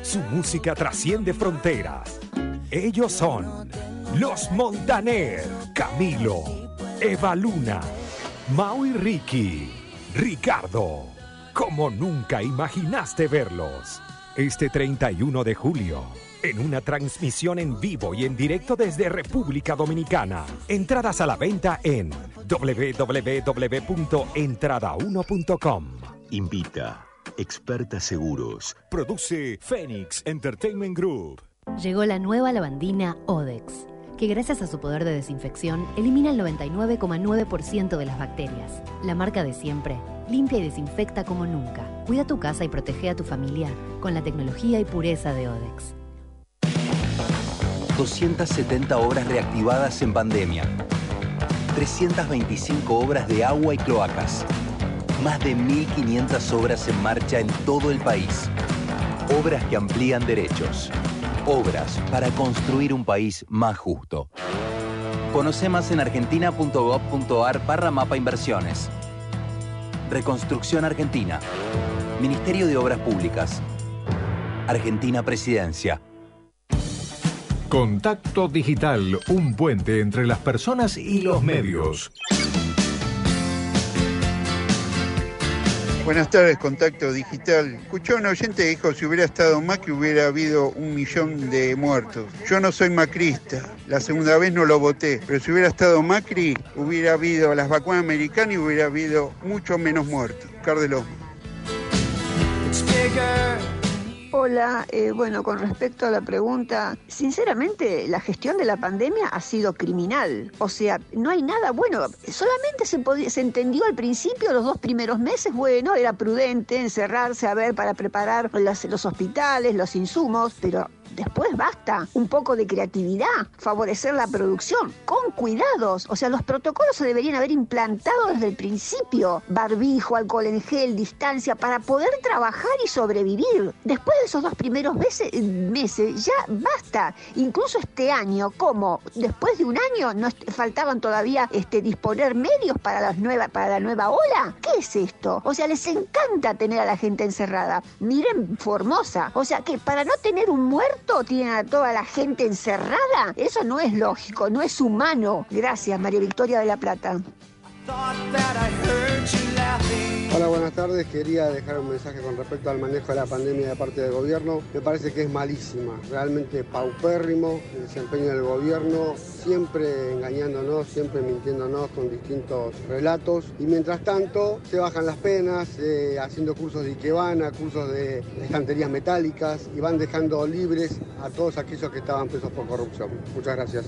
Su música trasciende fronteras. Ellos son los Montaner, Camilo, Eva Luna, Mau y Ricky, Ricardo. Como nunca imaginaste verlos. Este 31 de julio, en una transmisión en vivo y en directo desde República Dominicana. Entradas a la venta en www.entrada1.com. Invita Experta Seguros. Produce Phoenix Entertainment Group. Llegó la nueva lavandina Odex, que gracias a su poder de desinfección elimina el 99,9% de las bacterias. La marca de siempre, limpia y desinfecta como nunca. Cuida tu casa y protege a tu familia con la tecnología y pureza de Odex. 270 obras reactivadas en pandemia. 325 obras de agua y cloacas. Más de 1.500 obras en marcha en todo el país. Obras que amplían derechos. Obras para construir un país más justo. Conoce más en argentina.gov.ar barra mapa inversiones. Reconstrucción Argentina. Ministerio de Obras Públicas. Argentina Presidencia. Contacto Digital, un puente entre las personas y los medios. Buenas tardes, Contacto Digital. Escuchó un oyente que dijo si hubiera estado Macri hubiera habido un millón de muertos. Yo no soy macrista, la segunda vez no lo voté, pero si hubiera estado Macri hubiera habido las vacunas americanas y hubiera habido mucho menos muertos. Cardelos. Hola, eh, bueno, con respecto a la pregunta, sinceramente la gestión de la pandemia ha sido criminal. O sea, no hay nada bueno. Solamente se, se entendió al principio, los dos primeros meses, bueno, era prudente encerrarse a ver para preparar las- los hospitales, los insumos, pero después basta. Un poco de creatividad, favorecer la producción, con cuidados. O sea, los protocolos se deberían haber implantado desde el principio. Barbijo, alcohol en gel, distancia, para poder trabajar y sobrevivir. Después de esos dos primeros meses, meses ya basta. Incluso este año, como después de un año no est- faltaban todavía este, disponer medios para, nueva, para la nueva ola. ¿Qué es esto? O sea, les encanta tener a la gente encerrada. Miren Formosa. O sea, que para no tener un muerto tienen a toda la gente encerrada. Eso no es lógico, no es humano. Gracias, María Victoria de la Plata. Hola, buenas tardes. Quería dejar un mensaje con respecto al manejo de la pandemia de parte del gobierno. Me parece que es malísima, realmente paupérrimo el desempeño del gobierno, siempre engañándonos, siempre mintiéndonos con distintos relatos. Y mientras tanto, se bajan las penas, eh, haciendo cursos de Ikebana, cursos de estanterías metálicas y van dejando libres a todos aquellos que estaban presos por corrupción. Muchas gracias.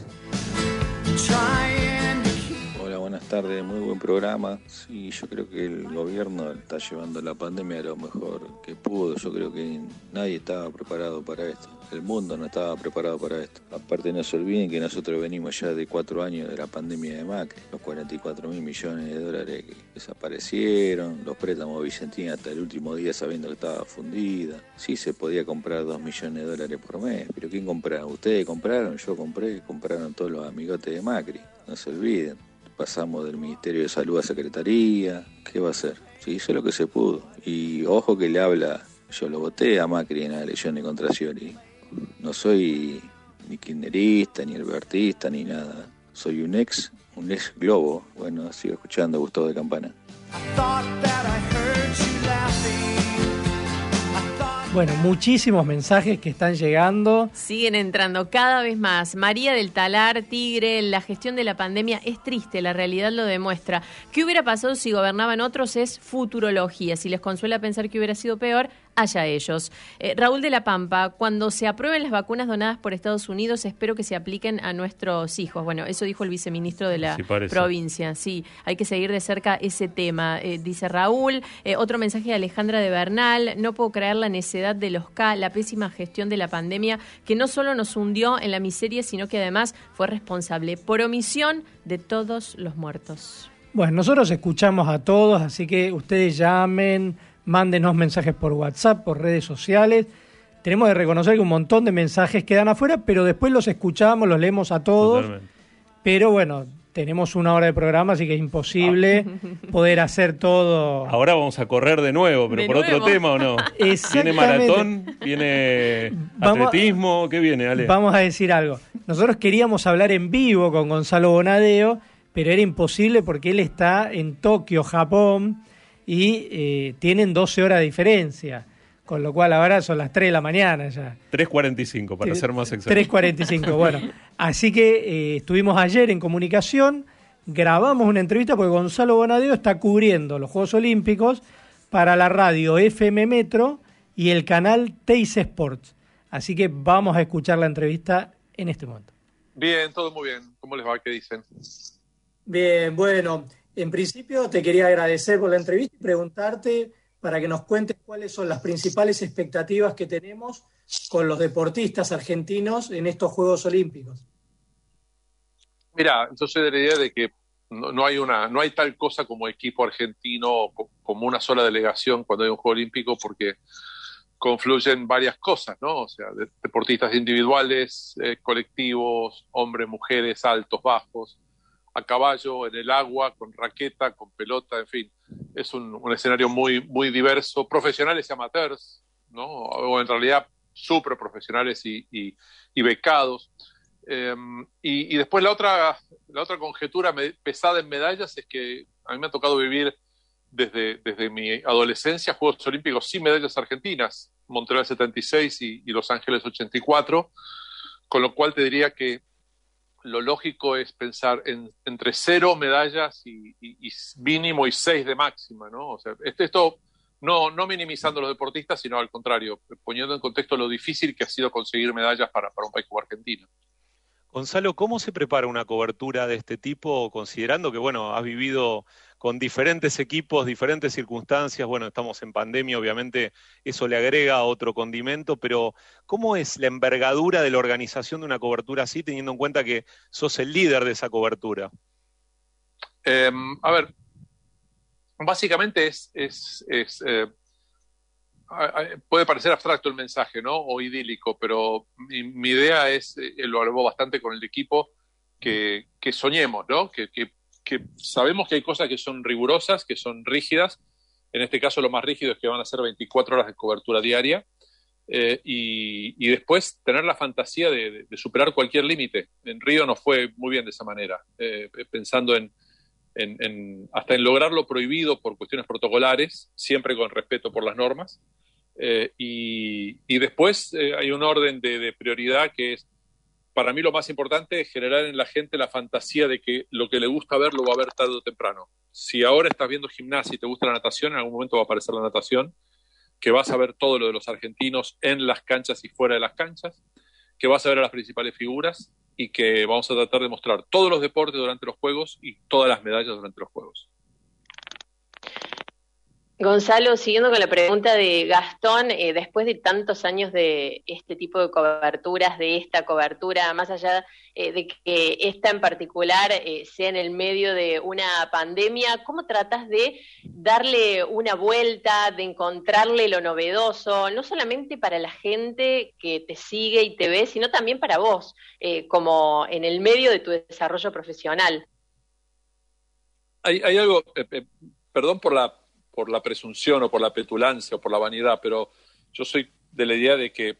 Buenas tardes, muy buen programa. Sí, yo creo que el gobierno está llevando la pandemia lo mejor que pudo. Yo creo que nadie estaba preparado para esto. El mundo no estaba preparado para esto. Aparte no se olviden que nosotros venimos ya de cuatro años de la pandemia de Macri. Los 44 mil millones de dólares que desaparecieron, los préstamos Vicentín hasta el último día sabiendo que estaba fundida. Sí se podía comprar dos millones de dólares por mes, pero ¿quién compraron? Ustedes compraron, yo compré, compraron todos los amigotes de Macri. No se olviden pasamos del Ministerio de Salud a Secretaría, ¿qué va a hacer? Se hizo lo que se pudo. Y ojo que le habla, yo lo voté a Macri en la elección de contra Scioli. No soy ni kirchnerista, ni albertista, ni nada. Soy un ex, un ex globo. Bueno, sigo escuchando Gustavo de Campana. Bueno, muchísimos mensajes que están llegando. Siguen entrando cada vez más. María del Talar, Tigre, la gestión de la pandemia es triste, la realidad lo demuestra. ¿Qué hubiera pasado si gobernaban otros? Es futurología. Si les consuela pensar que hubiera sido peor, allá ellos. Eh, Raúl de la Pampa, cuando se aprueben las vacunas donadas por Estados Unidos, espero que se apliquen a nuestros hijos. Bueno, eso dijo el viceministro de la Sí, provincia. Sí, hay que seguir de cerca ese tema, eh, dice Raúl. Eh, otro mensaje de Alejandra de Bernal. No puedo creer la necedad de los K, la pésima gestión de la pandemia, que no solo nos hundió en la miseria, sino que además fue responsable por omisión de todos los muertos. Bueno, nosotros escuchamos a todos, así que ustedes llamen, mándenos mensajes por WhatsApp, por redes sociales. Tenemos que reconocer que un montón de mensajes quedan afuera, pero después los escuchamos, los leemos a todos. Totalmente. Pero bueno, tenemos una hora de programa, así que es imposible poder hacer todo. Ahora vamos a correr de nuevo, pero De por nuevo. otro tema o no. ¿Viene maratón? ¿Viene Vamos- atletismo? ¿Qué viene, Ale? Vamos a decir algo. Nosotros queríamos hablar en vivo con Gonzalo Bonadeo, pero era imposible porque él está en Tokio, Japón, y eh, tienen 12 horas de diferencia. Con lo cual ahora son las 3 de la mañana ya. 3.45, para ser más exacto. 3.45, bueno. Así que eh, estuvimos ayer en comunicación, grabamos una entrevista porque Gonzalo Bonadeo está cubriendo los Juegos Olímpicos para la radio FM Metro y el canal Teis Sports. Así que vamos a escuchar la entrevista en este momento. Bien, todo muy bien. ¿Cómo les va? ¿Qué dicen? Bien, bueno, en principio te quería agradecer por la entrevista y preguntarte para que nos cuentes cuáles son las principales expectativas que tenemos con los deportistas argentinos en estos Juegos Olímpicos. Mira, yo soy de la idea de que no, hay una, no hay tal cosa como equipo argentino, co- como una sola delegación cuando hay un Juego Olímpico, porque confluyen varias cosas, ¿no? O sea, de- deportistas individuales, eh, colectivos, hombres, mujeres, altos, bajos, a caballo, en el agua, con raqueta, con pelota, en fin. Es un, escenario muy, muy diverso, profesionales y amateurs, ¿no? O en realidad súper profesionales y, becados. Eh, y, después la otra, la otra conjetura pesada en medallas es que a mí me ha tocado vivir desde, desde mi adolescencia Juegos Olímpicos sin medallas argentinas, Montreal 76 y, y Los Ángeles 84, con lo cual te diría que lo lógico es pensar en, entre cero medallas y, mínimo y seis de máxima, ¿no? O sea, esto, esto no, no minimizando a los deportistas, sino al contrario, poniendo en contexto lo difícil que ha sido conseguir medallas para, para un país como Argentina. Gonzalo, ¿cómo se prepara una cobertura de este tipo, considerando que, bueno, has vivido con diferentes equipos, diferentes circunstancias? Bueno, estamos en pandemia, obviamente eso le agrega otro condimento, pero ¿cómo es la envergadura de la organización de una cobertura así, teniendo en cuenta que sos el líder de esa cobertura? Eh, a ver, básicamente es, eh, puede parecer abstracto el mensaje, ¿no? O idílico, pero mi, idea es, eh, lo habló bastante con el equipo, que, soñemos, ¿no? Que- que sabemos que hay cosas que son rigurosas, que son rígidas. En este caso, lo más rígido es que van a ser 24 horas de cobertura diaria. eh, y, después tener la fantasía de, superar cualquier límite. En Río nos fue muy bien de esa manera, eh, pensando en, hasta en lograr lo prohibido por cuestiones protocolares, siempre con respeto por las normas. Eh, y, después hay un orden de, de prioridad que es, para mí lo más importante, es generar en la gente la fantasía de que lo que le gusta ver lo va a ver tarde o temprano. Si ahora estás viendo gimnasia y te gusta la natación, en algún momento va a aparecer la natación, que vas a ver todo lo de los argentinos en las canchas y fuera de las canchas, que vas a ver a las principales figuras y que vamos a tratar de mostrar todos los deportes durante los Juegos y todas las medallas durante los Juegos. Gonzalo, siguiendo con la pregunta de Gastón, eh, después de tantos años de este tipo de coberturas, de esta cobertura, más allá eh, de que esta en particular eh, sea en el medio de una pandemia, ¿cómo tratas de darle una vuelta, de encontrarle lo novedoso, no solamente para la gente que te sigue y te ve, sino también para vos, como en el medio de tu desarrollo profesional? Hay, hay algo, perdón por la, por la presunción o por la petulancia o por la vanidad, pero yo soy de la idea de que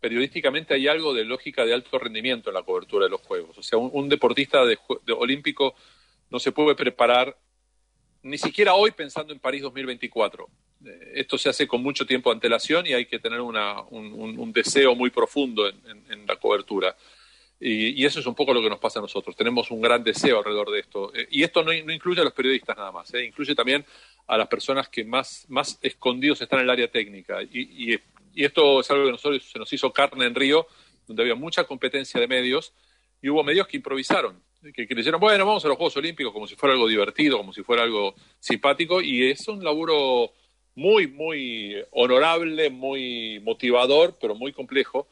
periodísticamente hay algo de lógica de alto rendimiento en la cobertura de los Juegos. O sea, un, deportista de, de olímpico no se puede preparar ni siquiera hoy pensando en París 2024. Eh, Esto se hace con mucho tiempo de antelación y hay que tener una- un, deseo muy profundo en la cobertura. Y, eso es un poco lo que nos pasa a nosotros. Tenemos un gran deseo alrededor de esto. Eh, y esto no, no incluye a los periodistas nada más, eh, incluye también a las personas que más, más escondidos están en el área técnica. Y, y- y esto es algo que nosotros se nos hizo carne en Río, donde había mucha competencia de medios y hubo medios que improvisaron, que, que dijeron, bueno, vamos a los Juegos Olímpicos como si fuera algo divertido, como si fuera algo simpático. Y es un laburo muy, muy honorable, muy motivador, pero muy complejo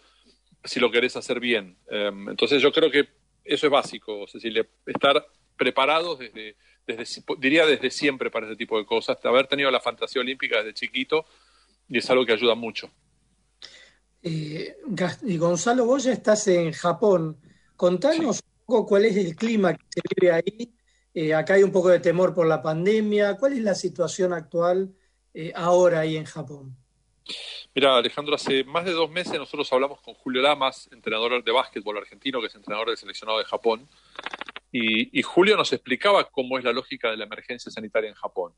si lo querés hacer bien. Eh, entonces yo creo que eso es básico, Cecilia, estar preparados desde, desde, diría desde siempre para ese tipo de cosas, haber tenido la fantasía olímpica desde chiquito y es algo que ayuda mucho. Eh, y Gonzalo, vos ya estás en Japón. Contanos un poco cuál es el clima que se vive ahí. Eh, acá hay un poco de temor por la pandemia. ¿Cuál es la situación actual eh, ahora ahí en Japón? Mira, Alejandro, hace más de dos meses nosotros hablamos con Julio Lamas, entrenador de básquetbol argentino, que es entrenador del seleccionado de Japón, y, Julio nos explicaba cómo es la lógica de la emergencia sanitaria en Japón.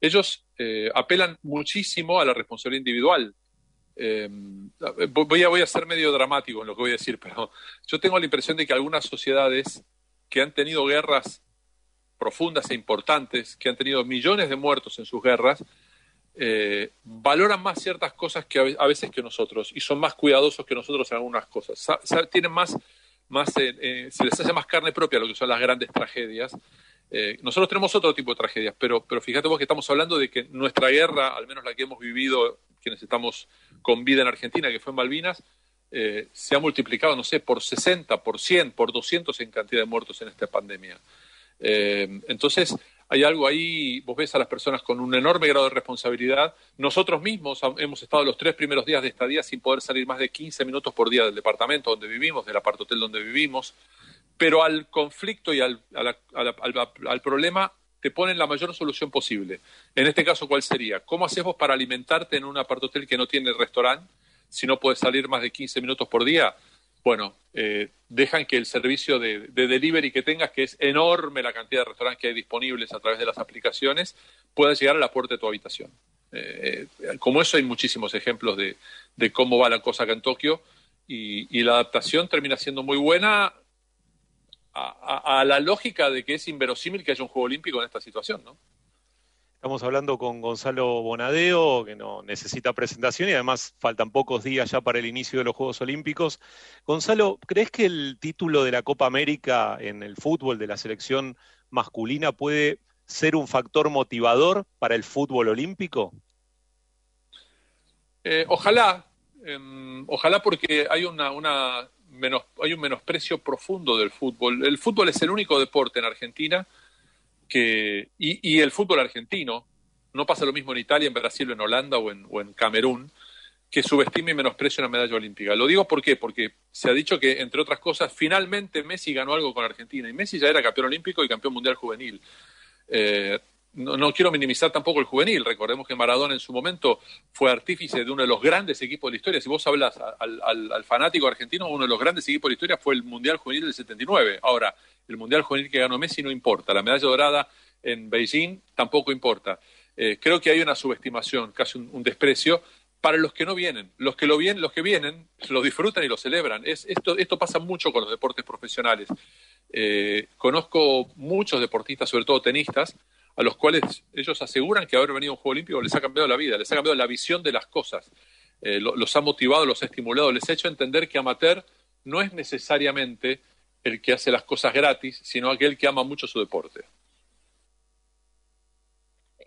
Ellos eh, apelan muchísimo a la responsabilidad individual. Eh, voy, a, voy a ser medio dramático en lo que voy a decir, pero yo tengo la impresión de que algunas sociedades que han tenido guerras profundas e importantes, que han tenido millones de muertos en sus guerras, eh, valoran más ciertas cosas que a ve- a veces que nosotros y son más cuidadosos que nosotros en algunas cosas. Sa- sa- tienen más, más eh, eh, se les hace más carne propia lo que son las grandes tragedias. Eh, nosotros tenemos otro tipo de tragedias, pero, pero fíjate vos que estamos hablando de que nuestra guerra, al menos la que hemos vivido quienes estamos con vida en Argentina, que fue en Malvinas, se ha multiplicado, no sé, por 60, por 100, por 200 en cantidad de muertos en esta pandemia. Entonces, hay algo ahí, vos ves a las personas con un enorme grado de responsabilidad. Nosotros mismos hemos estado los tres primeros días de estadía sin poder salir más de 15 minutos por día del departamento donde vivimos, del apartotel donde vivimos, pero al conflicto y al, al, al problema te ponen la mayor solución posible. En este caso, ¿cuál sería? ¿Cómo haces vos para alimentarte en un apartotel que no tiene restaurante si no puedes salir más de 15 minutos por día? Bueno, eh, dejan que el servicio de, de delivery que tengas, que es enorme la cantidad de restaurantes que hay disponibles a través de las aplicaciones, pueda llegar a la puerta de tu habitación. Eh, eh, como eso hay muchísimos ejemplos de, cómo va la cosa acá en Tokio y, la adaptación termina siendo muy buena a, a- a la lógica de que es inverosímil que haya un Juego Olímpico en esta situación, ¿no? Estamos hablando con Gonzalo Bonadeo, que no necesita presentación y además faltan pocos días ya para el inicio de los Juegos Olímpicos. Gonzalo, ¿crees que el título de la Copa América en el fútbol de la selección masculina puede ser un factor motivador para el fútbol olímpico? Eh, ojalá, em, ojalá porque hay una, una menos, hay un menosprecio profundo del fútbol. El fútbol es el único deporte en Argentina que y, el fútbol argentino no pasa lo mismo en Italia, en Brasil, en Holanda o en, o en Camerún que subestime y menosprecie una medalla olímpica. Lo digo ¿por qué? porque se ha dicho que, entre otras cosas, finalmente Messi ganó algo con Argentina y Messi ya era campeón olímpico y campeón mundial juvenil. Eh, no, no quiero minimizar tampoco el juvenil. Recordemos que Maradona en su momento fue artífice de uno de los grandes equipos de la historia. Si vos hablas al, al- fanático argentino, uno de los grandes equipos de la historia fue el Mundial Juvenil del 79. Ahora, el Mundial Juvenil que ganó Messi no importa. La medalla dorada en Beijing tampoco importa. Eh, creo que hay una subestimación, casi un, un desprecio para los que no vienen. Los que lo vienen, los que vienen, lo disfrutan y lo celebran. Es, esto, esto pasa mucho con los deportes profesionales. Eh, conozco muchos deportistas, sobre todo tenistas, a los cuales ellos aseguran que haber venido a un Juego Olímpico les ha cambiado la vida, les ha cambiado la visión de las cosas, Eh, lo- los ha motivado, los ha estimulado, les ha hecho entender que amateur no es necesariamente el que hace las cosas gratis, sino aquel que ama mucho su deporte.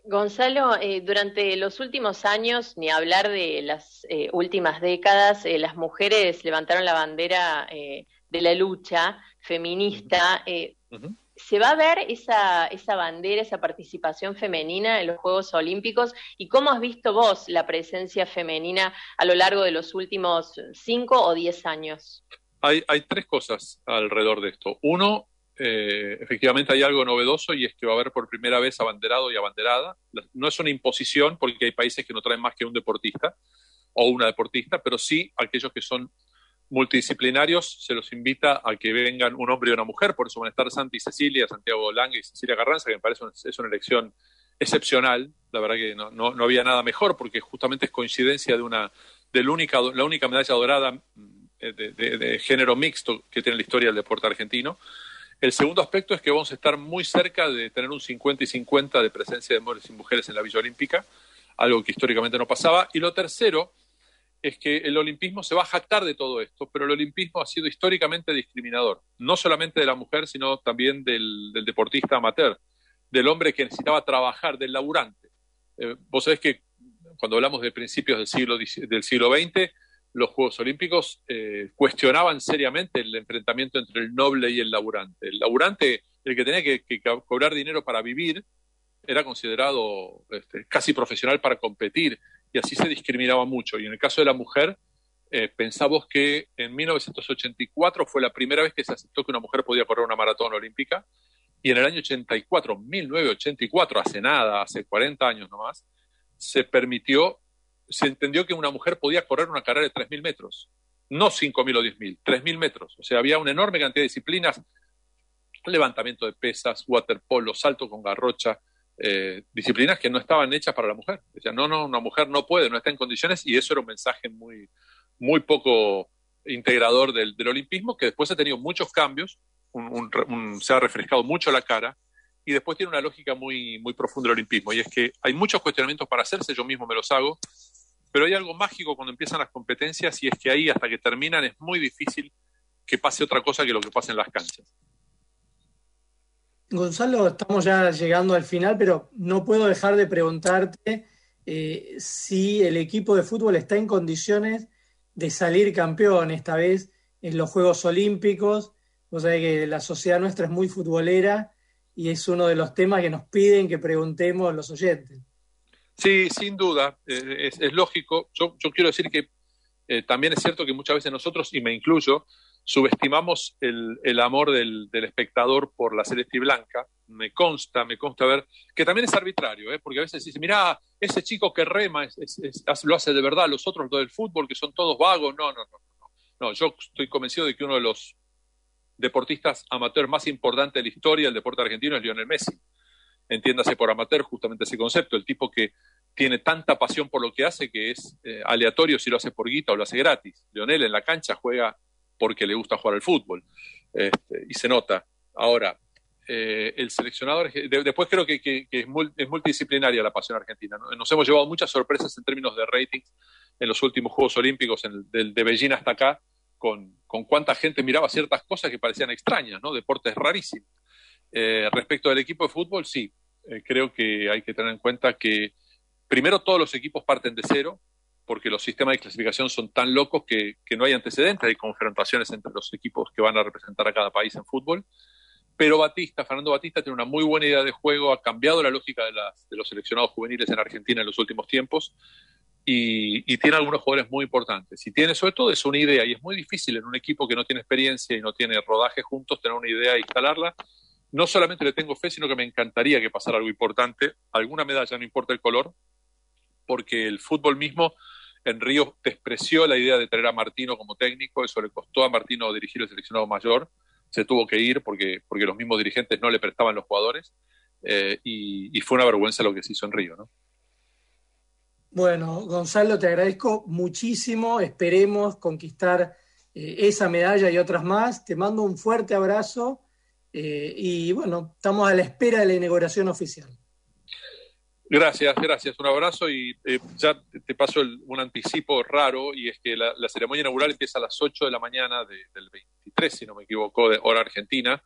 Gonzalo, eh, durante los últimos años, ni hablar de las eh, últimas décadas, eh, las mujeres levantaron la bandera de la lucha feminista. ¿Se va a ver esa, esa bandera, esa participación femenina en los Juegos Olímpicos? ¿Y cómo has visto vos la presencia femenina a lo largo de los últimos cinco o diez años? Hay, tres cosas alrededor de esto. Uno, eh, efectivamente hay algo novedoso y es que va a haber por primera vez abanderado y abanderada. No es una imposición porque hay países que no traen más que un deportista o una deportista, pero sí aquellos que son multidisciplinarios se los invita a que vengan un hombre y una mujer. Por eso van a estar Santi y Cecilia, Santiago Lange y Cecilia Carranza, que me parece es una elección excepcional. La verdad que no, no, había nada mejor porque justamente es coincidencia de una del única, la única medalla dorada mm, de, de- de género mixto que tiene la historia del deporte argentino. El segundo aspecto es que vamos a estar muy cerca de tener un 50 y 50 de presencia de hombres y mujeres en la Villa Olímpica, algo que históricamente no pasaba. Y lo tercero es que el olimpismo se va a jactar de todo esto, pero el olimpismo ha sido históricamente discriminador, no solamente de la mujer, sino también del, deportista amateur, del hombre que necesitaba trabajar, del laburante. Eh, vos sabés que cuando hablamos de principios del siglo, del siglo XX, los Juegos Olímpicos eh, cuestionaban seriamente el enfrentamiento entre el noble y el laburante. El laburante, el que tenía que, que co- cobrar dinero para vivir, era considerado este, casi profesional para competir y así se discriminaba mucho. Y en el caso de la mujer, eh, pensamos que en 1984 fue la primera vez que se aceptó que una mujer podía correr una maratón olímpica y en el año 84, 1984, hace nada, hace 40 años nomás, se permitió, se entendió que una mujer podía correr una carrera de 3.000 metros, no 5.000 o 10.000, 3.000 metros. O sea, había una enorme cantidad de disciplinas, levantamiento de pesas, waterpolo, salto con garrocha, eh, disciplinas que no estaban hechas para la mujer. Decían, no, no, una mujer no puede, no está en condiciones, y eso era un mensaje muy, muy poco integrador del, del olimpismo, que después ha tenido muchos cambios, se ha refrescado mucho la cara, y después tiene una lógica muy, muy profunda del olimpismo, y es que hay muchos cuestionamientos para hacerse, yo mismo me los hago, pero hay algo mágico cuando empiezan las competencias y es que ahí hasta que terminan es muy difícil que pase otra cosa que lo que pasa en las canchas. Gonzalo, estamos ya llegando al final, pero no puedo dejar de preguntarte eh, si el equipo de fútbol está en condiciones de salir campeón esta vez en los Juegos Olímpicos. Vos sabés que la sociedad nuestra es muy futbolera y es uno de los temas que nos piden que preguntemos los oyentes. Sí, sin duda, eh, es, lógico. Yo, quiero decir que eh, también es cierto que muchas veces nosotros, y me incluyo, subestimamos el, amor del, espectador por la celeste blanca. Me consta, me consta ver que también es arbitrario, ¿eh? porque a veces dice, mira, ese chico que rema lo hace de verdad, los otros, los del fútbol, que son todos vagos. No, no, no, no. No, yo estoy convencido de que uno de los deportistas amateur más importantes de la historia del deporte argentino es Lionel Messi. Entiéndase por amateur justamente ese concepto, el tipo que tiene tanta pasión por lo que hace que es eh, aleatorio si lo hace por guita o lo hace gratis. Lionel en la cancha juega porque le gusta jugar al fútbol este, y se nota. Ahora, eh, el seleccionador, después creo que, es, multidisciplinaria la pasión argentina. Nos hemos llevado muchas sorpresas en términos de ratings en los últimos Juegos Olímpicos, en de Beijing hasta acá, con, cuánta gente miraba ciertas cosas que parecían extrañas, ¿no? Deportes rarísimos. Eh, respecto del equipo de fútbol, sí, creo que hay que tener en cuenta que primero todos los equipos parten de cero, porque los sistemas de clasificación son tan locos que, no hay antecedentes de confrontaciones entre los equipos que van a representar a cada país en fútbol. Pero Batista, Fernando Batista, tiene una muy buena idea de juego, ha cambiado la lógica de, los seleccionados juveniles en Argentina en los últimos tiempos y, tiene algunos jugadores muy importantes. Y tiene sobre todo es una idea y es muy difícil en un equipo que no tiene experiencia y no tiene rodaje juntos tener una idea e instalarla. No solamente le tengo fe, sino que me encantaría que pasara algo importante, alguna medalla, no importa el color, porque el fútbol mismo en Río despreció la idea de traer a Martino como técnico, eso le costó a Martino dirigir el seleccionado mayor, se tuvo que ir porque, porque los mismos dirigentes no le prestaban los jugadores eh, y, fue una vergüenza lo que se hizo en Río. ¿no? Bueno, Gonzalo, te agradezco muchísimo, esperemos conquistar eh, esa medalla y otras más, te mando un fuerte abrazo eh, y bueno, estamos a la espera de la inauguración oficial. Gracias, gracias. Un abrazo y eh, ya te paso un anticipo raro y es que la, ceremonia inaugural empieza a las 8 de la mañana del 23, si no me equivoco, de hora argentina.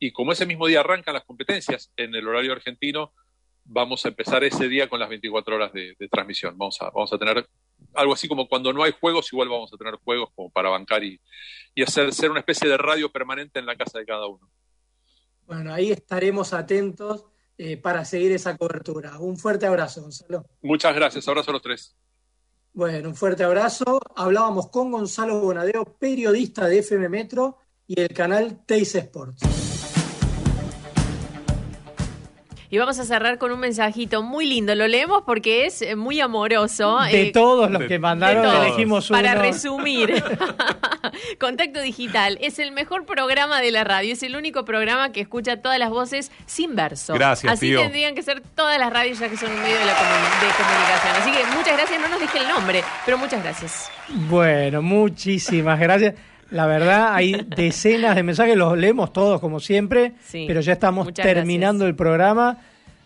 Y como ese mismo día arrancan las competencias en el horario argentino, vamos a empezar ese día con las 24 horas de, transmisión. Vamos a, vamos a tener algo así como cuando no hay juegos, igual vamos a tener juegos como para bancar y, y hacer ser una especie de radio permanente en la casa de cada uno. Bueno, ahí estaremos atentos eh, para seguir esa cobertura. Un fuerte abrazo, Gonzalo. Muchas gracias, abrazo a los tres. Bueno, un fuerte abrazo. Hablábamos con Gonzalo Bonadeo, periodista de FM Metro y el canal Teis Sports. Y vamos a cerrar con un mensajito muy lindo. Lo leemos porque es eh, muy amoroso. De eh, todos los que mandaron, elegimos uno. Para resumir, Contacto Digital es el mejor programa de la radio. Es el único programa que escucha todas las voces sin verso. Gracias, Así tendrían que ser todas las radios ya que son un medio de, la comunicación. Así que muchas gracias. No nos dije el nombre, pero muchas gracias. Bueno, muchísimas gracias. La verdad, hay decenas de mensajes, los leemos todos como siempre, pero ya estamos terminando el programa.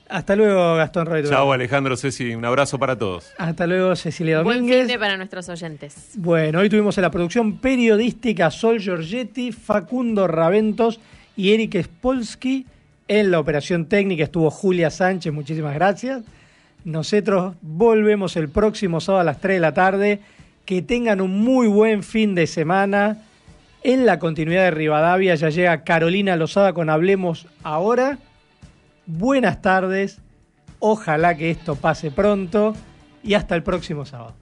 Hasta luego, Gastón Roy. Chao, Alejandro Ceci. Un abrazo para todos. Hasta luego, Cecilia Domínguez. Buen fin para nuestros oyentes. Bueno, hoy tuvimos en la producción periodística Sol Giorgetti, Facundo Raventos y Eric Spolsky. En la operación técnica estuvo Julia Sánchez. Muchísimas gracias. Nosotros volvemos el próximo sábado a las 3 de la tarde. Que tengan un muy buen fin de semana. En la continuidad de Rivadavia ya llega Carolina Lozada con Hablemos Ahora. Buenas tardes, ojalá que esto pase pronto y hasta el próximo sábado.